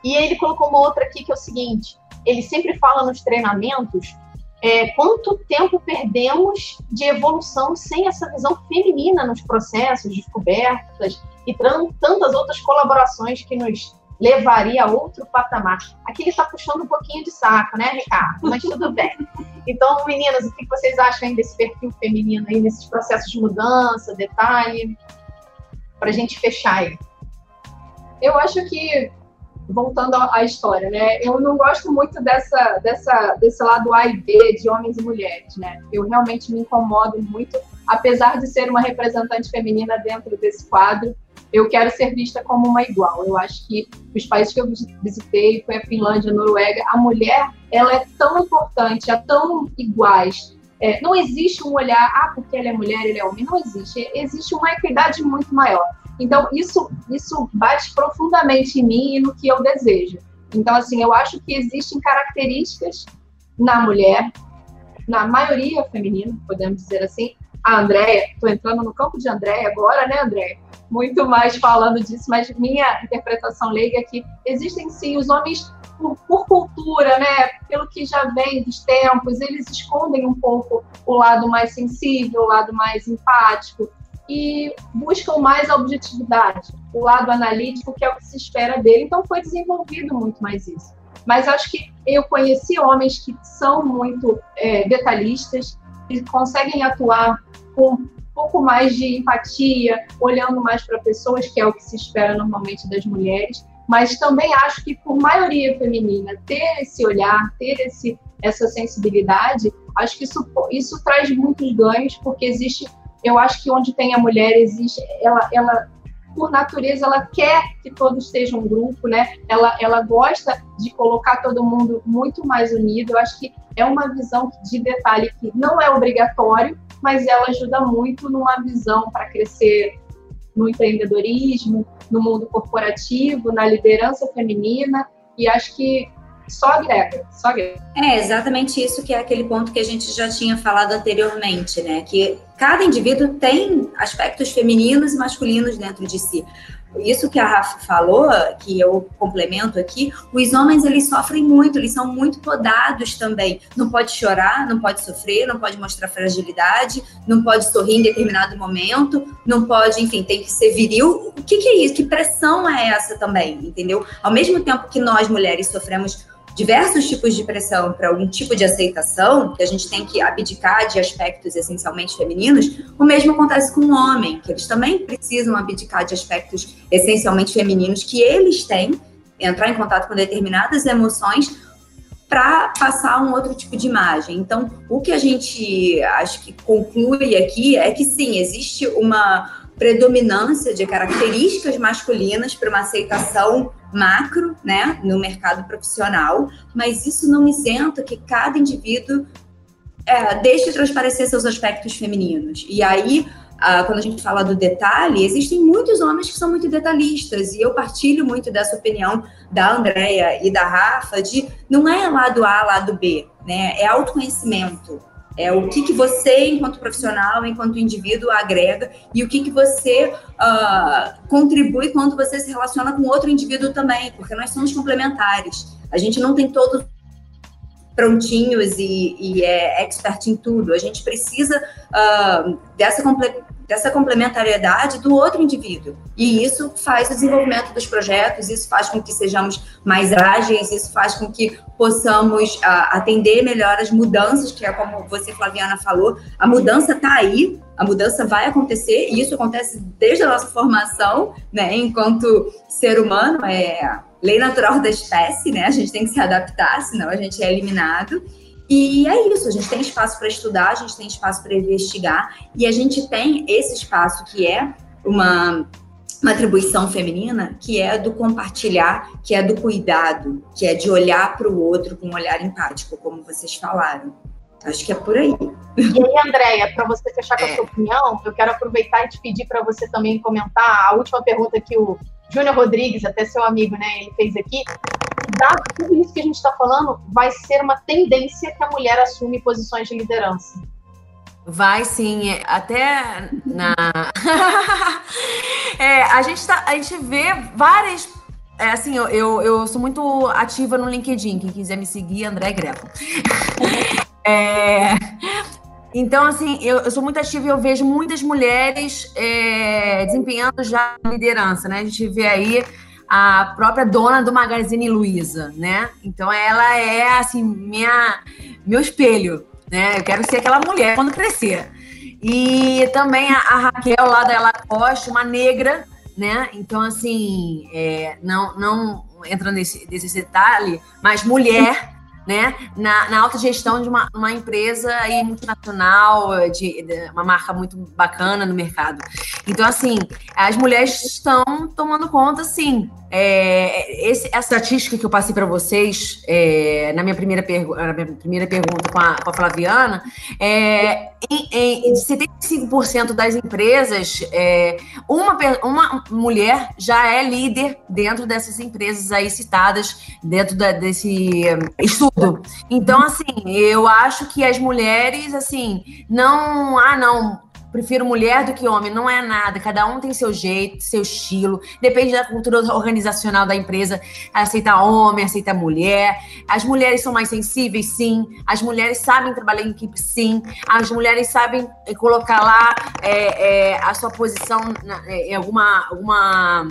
E ele colocou uma outra aqui que é o seguinte: ele sempre fala nos treinamentos é, quanto tempo perdemos de evolução sem essa visão feminina nos processos, descobertas e tantas outras colaborações que nos levaria a outro patamar. Aqui ele está puxando um pouquinho de saco, né, Ricardo? Mas tudo bem. Então, meninas, o que vocês acham aí desse perfil feminino aí, nesses processos de mudança, detalhe? Para a gente fechar aí. Eu acho que voltando à história, né? Eu não gosto muito dessa, dessa, desse lado A e B de homens e mulheres, né? Eu realmente me incomodo muito, apesar de ser uma representante feminina dentro desse quadro, eu quero ser vista como uma igual. Eu acho que os países que eu visitei, foi a Finlândia, a Noruega, a mulher, ela é tão importante, é tão iguais. É, não existe um olhar, ah, porque ela é mulher, ele é homem. Não existe. Existe uma equidade muito maior. Então, isso, isso bate profundamente em mim e no que eu desejo. Então, assim, eu acho que existem características na mulher, na maioria feminina, podemos dizer assim. A Andréia, estou entrando no campo de Andréia agora, né, Andréia? muito mais falando disso, mas minha interpretação leiga é que existem sim os homens por, por, cultura, né, pelo que já vem dos tempos, eles escondem um pouco o lado mais sensível, o lado mais empático e buscam mais a objetividade, o lado analítico, que é o que se espera dele. Então foi desenvolvido muito mais isso. Mas acho que eu conheci homens que são muito é, detalhistas, que conseguem atuar com um pouco mais de empatia, olhando mais para pessoas, que é o que se espera normalmente das mulheres. Mas também acho que, por maioria feminina, ter esse olhar, ter esse, essa sensibilidade, acho que isso, isso traz muitos ganhos, porque existe, eu acho que onde tem a mulher, existe, ela, ela por natureza, ela quer que todos estejam um grupo, né? Ela, ela gosta de colocar todo mundo muito mais unido. Eu acho que é uma visão de detalhe que não é obrigatório, mas ela ajuda muito numa visão para crescer no empreendedorismo, no mundo corporativo, na liderança feminina. E acho que só agrega, só agrega. É exatamente isso que é aquele ponto que a gente já tinha falado anteriormente, né? Que cada indivíduo tem aspectos femininos e masculinos dentro de si. Isso que a Rafa falou, que eu complemento aqui, os homens eles sofrem muito, eles são muito podados também. Não pode chorar, não pode sofrer, não pode mostrar fragilidade, não pode sorrir em determinado momento, não pode, enfim, tem que ser viril. O que, que é isso? Que pressão é essa também, entendeu? Ao mesmo tempo que nós mulheres sofremos diversos tipos de pressão para algum tipo de aceitação, que a gente tem que abdicar de aspectos essencialmente femininos, o mesmo acontece com o homem, que eles também precisam abdicar de aspectos essencialmente femininos que eles têm, entrar em contato com determinadas emoções para passar um outro tipo de imagem. Então, o que a gente acho que conclui aqui é que sim, existe uma predominância de características masculinas para uma aceitação macro, né, no mercado profissional, mas isso não isenta que cada indivíduo é, deixe transparecer seus aspectos femininos. E aí, quando a gente fala do detalhe, existem muitos homens que são muito detalhistas, e eu partilho muito dessa opinião da Andrea e da Rafa, de não é lado A, lado B, né, é autoconhecimento. É o que, que você, enquanto profissional, enquanto indivíduo, agrega e o que, que você uh, contribui quando você se relaciona com outro indivíduo também, porque nós somos complementares. A gente não tem todos prontinhos e, e é expert em tudo. A gente precisa uh, dessa dessa complementariedade do outro indivíduo. E isso faz o desenvolvimento dos projetos, isso faz com que sejamos mais ágeis, isso faz com que possamos uh, atender melhor as mudanças, que é como você, Flaviana, falou, a mudança está aí, a mudança vai acontecer, e isso acontece desde a nossa formação, né, enquanto ser humano, é lei natural da espécie, né, a gente tem que se adaptar, senão a gente é eliminado. E é isso, a gente tem espaço para estudar, a gente tem espaço para investigar, e a gente tem esse espaço que é uma, uma atribuição feminina, que é do compartilhar, que é do cuidado, que é de olhar para o outro com um olhar empático, como vocês falaram. Acho que é por aí. E aí, Andréia, para você fechar com a é. sua opinião, eu quero aproveitar e te pedir para você também comentar a última pergunta que o Júnior Rodrigues, até seu amigo, né, ele fez aqui dado tudo isso que a gente está falando, vai ser uma tendência que a mulher assume posições de liderança. Vai sim, até na. (laughs) é, a, gente tá, a gente vê várias. É, assim, eu, eu, eu, sou muito ativa no LinkedIn. Quem quiser me seguir, André Greco. (laughs) é, então, assim, eu, eu, sou muito ativa e eu vejo muitas mulheres é, desempenhando já liderança, né? A gente vê aí a própria dona do Magazine Luiza, né? Então ela é assim minha meu espelho, né? Eu quero ser aquela mulher quando crescer. E também a, a Raquel lá da Lacoste, uma negra, né? Então assim, é, não não entrando nesse, nesse detalhe, mas mulher né, na, na alta gestão de uma, uma empresa aí multinacional, de, de, uma marca muito bacana no mercado. Então, assim, as mulheres estão tomando conta, sim. É, esse, essa estatística que eu passei para vocês é, na, minha primeira na minha primeira pergunta com a, com a Flaviana, é, em, em, de 75% das empresas, é, uma, uma mulher já é líder dentro dessas empresas aí citadas dentro da, desse estudo. Então, assim, eu acho que as mulheres, assim, não. Ah, não prefiro mulher do que homem. Não é nada. Cada um tem seu jeito, seu estilo. Depende da cultura organizacional da empresa. Aceita homem, aceita mulher. As mulheres são mais sensíveis, sim. As mulheres sabem trabalhar em equipe, sim. As mulheres sabem eh, colocar lá é, é, a sua posição em alguma, alguma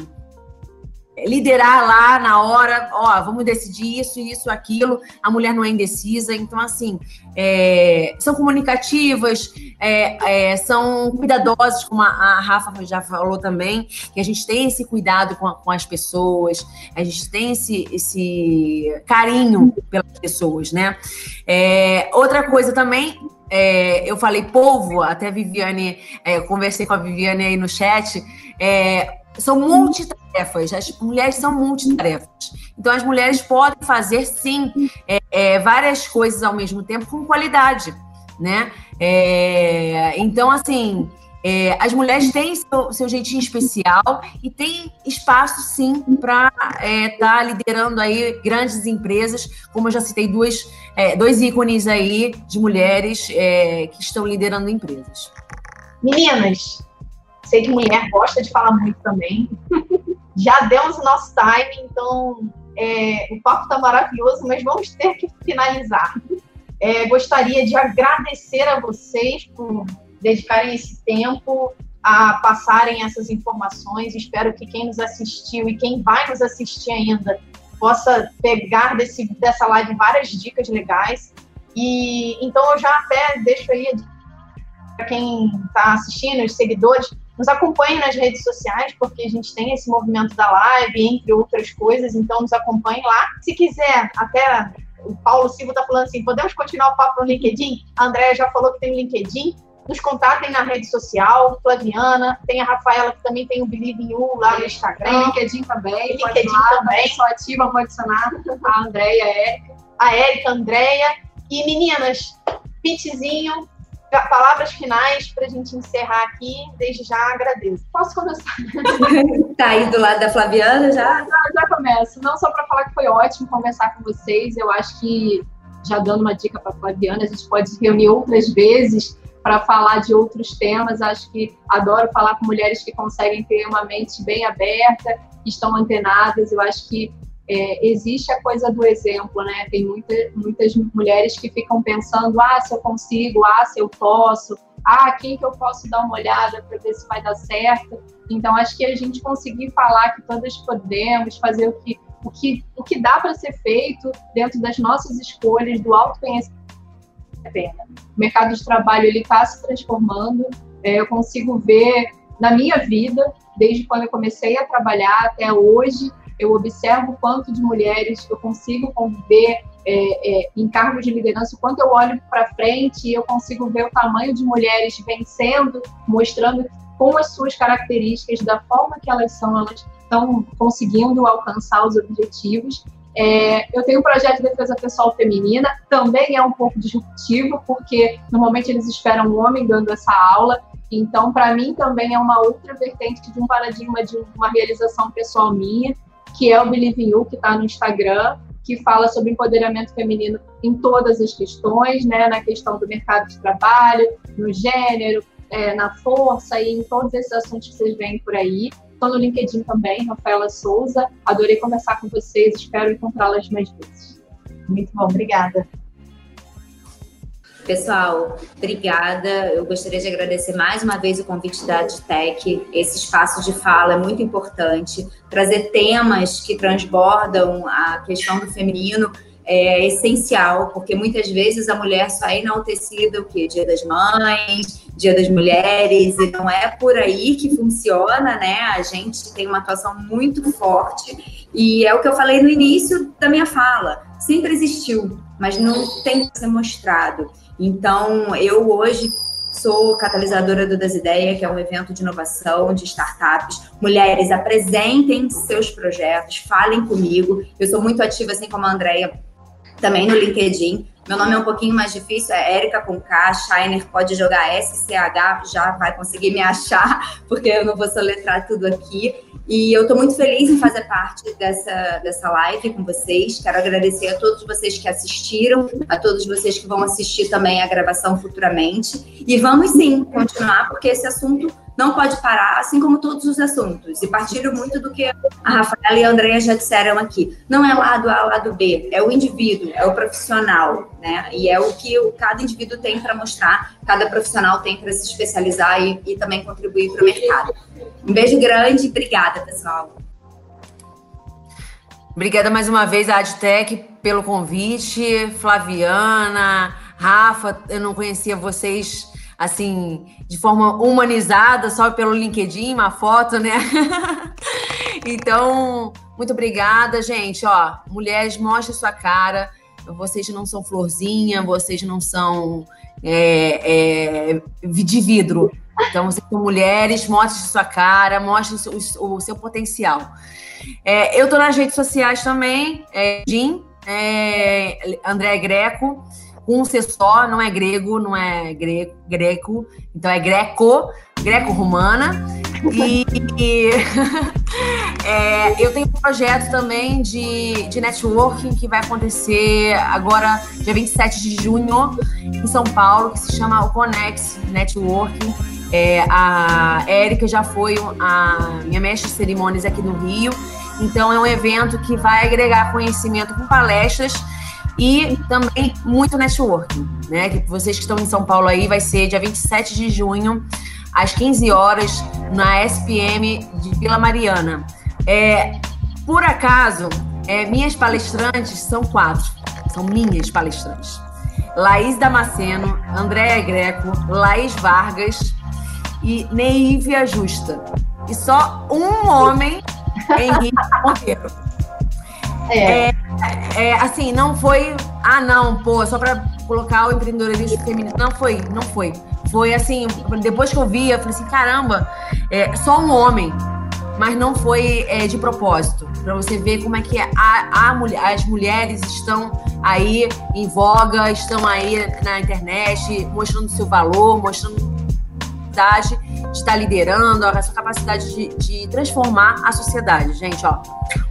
liderar lá na hora, ó, vamos decidir isso, isso, aquilo. A mulher não é indecisa, então assim, é, são comunicativas, é, é, são cuidadosas, como a, Rafa já falou também, que a gente tem esse cuidado com, a, com as pessoas, a gente tem esse, esse carinho pelas pessoas, né? É, outra coisa também é, eu falei povo, até Viviane, é, conversei com a Viviane aí no chat, é, são multitarefas, as mulheres são multitarefas. Então, as mulheres podem fazer, sim, é, é, várias coisas ao mesmo tempo com qualidade, né? É, então, assim, é, as mulheres têm seu, seu, jeitinho especial e tem espaço, sim, para estar é, tá liderando aí grandes empresas, como eu já citei duas, é, dois ícones aí de mulheres que estão liderando empresas. Meninas, Sei que mulher gosta de falar muito também. (laughs) Já demos o nosso time, então é, o papo está maravilhoso, mas vamos ter que finalizar. É, gostaria de agradecer a vocês por dedicarem esse tempo a passarem essas informações. Espero que quem nos assistiu e quem vai nos assistir ainda possa pegar desse, dessa live várias dicas legais. E então eu já até deixo aí para quem está assistindo, os seguidores, nos acompanhe nas redes sociais, porque a gente tem esse movimento da live, entre outras coisas, então nos acompanhe lá. Se quiser, até o Paulo Silva está falando assim, podemos continuar o papo no LinkedIn? A Andrea já falou que tem LinkedIn. Nos contatem na rede social, Flaviana, tem a Rafaela que também tem o Believe in You lá no Instagram. Tem LinkedIn também, LinkedIn lá, também. Sou ativa, vou adicionar a Andrea, a Érica. A Érica, a Andrea. E meninas, pitzinho, palavras finais para a gente encerrar aqui. Desde já agradeço. Posso começar? (laughs) tá aí do lado da Flaviana já? Já, já começo. Não só para falar que foi ótimo conversar com vocês. Eu acho que, já dando uma dica para Flaviana, a gente pode se reunir outras vezes para falar de outros temas. Acho que adoro falar com mulheres que conseguem ter uma mente bem aberta, que estão antenadas. Eu acho que é, existe a coisa do exemplo, né? Tem muita, muitas mulheres que ficam pensando, ah, se eu consigo, ah, se eu posso, ah, quem que eu posso dar uma olhada para ver se vai dar certo. Então, acho que a gente conseguir falar que todas podemos fazer o que, o que, o que dá para ser feito dentro das nossas escolhas, do autoconhecimento, é pena. O mercado de trabalho ele está se transformando. É, eu consigo ver na minha vida, desde quando eu comecei a trabalhar até hoje, eu observo quanto de mulheres eu consigo conviver é, é, em cargos de liderança, quanto eu olho para frente e eu consigo ver o tamanho de mulheres vencendo, mostrando com as suas características, da forma que elas são, elas estão conseguindo alcançar os objetivos. É, eu tenho um projeto de defesa pessoal feminina, também é um pouco disruptivo, porque normalmente eles esperam um homem dando essa aula, então, para mim, também é uma outra vertente de um paradigma de uma realização pessoal minha que é o Believe You, que está no Instagram, que fala sobre empoderamento feminino em todas as questões, né? Na questão do mercado de trabalho, no gênero, é, na força e em todos esses assuntos que vocês veem por aí. Estou no LinkedIn também, Rafaela Souza. Adorei conversar com vocês, espero encontrá-las mais vezes. Muito bom, obrigada. Pessoal, obrigada. Eu gostaria de agradecer mais uma vez o convite da AdTech. Esse espaço de fala é muito importante. Trazer temas que transbordam a questão do feminino é essencial, porque muitas vezes a mulher só é enaltecida o quê? Dia das Mães, Dia das Mulheres, e não é por aí que funciona, né? A gente tem uma atuação muito forte, e é o que eu falei no início da minha fala, sempre existiu, mas não tem que ser mostrado. Então, eu hoje sou catalisadora do Das Ideias, que é um evento de inovação de startups. Mulheres, apresentem seus projetos, falem comigo. Eu sou muito ativa, assim como a Andrea, também no LinkedIn. Meu nome é um pouquinho mais difícil, é Érica com K, Shiner pode jogar SCH, já vai conseguir me achar, (laughs) porque eu não vou soletrar tudo aqui. E eu estou muito feliz em fazer parte dessa, dessa live com vocês. Quero agradecer a todos vocês que assistiram, a todos vocês que vão assistir também a gravação futuramente. E vamos sim continuar, porque esse assunto não pode parar, assim como todos os assuntos. E partilho muito do que a Rafaela e a Andrea já disseram aqui. Não é lado A, lado B, é o indivíduo, é o profissional, né? E é o que cada indivíduo tem para mostrar, cada profissional tem para se especializar e, e também contribuir para o mercado. Um beijo grande e obrigada, pessoal. Obrigada mais uma vez à Adtech pelo convite. Flaviana, Rafa, eu não conhecia vocês assim, de forma humanizada, só pelo LinkedIn, uma foto, né? (laughs) então, muito obrigada, gente. Ó, mulheres, mostrem sua cara. Vocês não são florzinha, vocês não são é, é, de vidro. Então, vocês são mulheres, mostrem sua cara, mostrem o, o seu potencial. É, eu tô nas redes sociais também, é, Jim, é, André Greco com um C só, não é grego, não é gre greco, então é greco, greco-romana. E, e (laughs) é, eu tenho um projeto também de, de networking que vai acontecer agora, dia 27 de junho, em São Paulo, que se chama o Conex Networking. É, a Érica já foi a minha mestre de cerimônias aqui no Rio, então é um evento que vai agregar conhecimento com palestras e também muito networking, né? Que vocês que estão em São Paulo aí, vai ser dia 27 de junho, às 15 horas, na SPM de Vila Mariana. É, por acaso, é, minhas palestrantes são quatro, são minhas palestrantes. Laís Damasceno, Andréa Greco, Laís Vargas e Neívia Justa. E só um homem, Henrique Monteiro. É. é. É, assim, não foi. Ah, não, pô, só para colocar o empreendedorismo feminino. Não foi, não foi. Foi assim, depois que eu vi, eu falei assim: caramba, é só um homem. Mas não foi é, de propósito. Para você ver como é que a, a mulher, as mulheres estão aí em voga, estão aí na internet, mostrando seu valor, mostrando capacidade de estar liderando, a sua capacidade de, de transformar a sociedade. Gente, ó,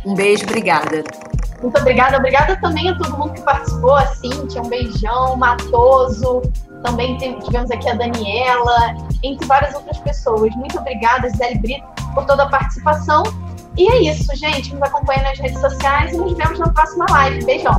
um beijo, obrigada. Muito obrigada. Obrigada também a todo mundo que participou, a Cíntia, um beijão, Matoso, também tivemos aqui a Daniela, entre várias outras pessoas. Muito obrigada, Gisele Brito, por toda a participação. E é isso, gente. Nos acompanha nas redes sociais e nos vemos na próxima live. Beijão.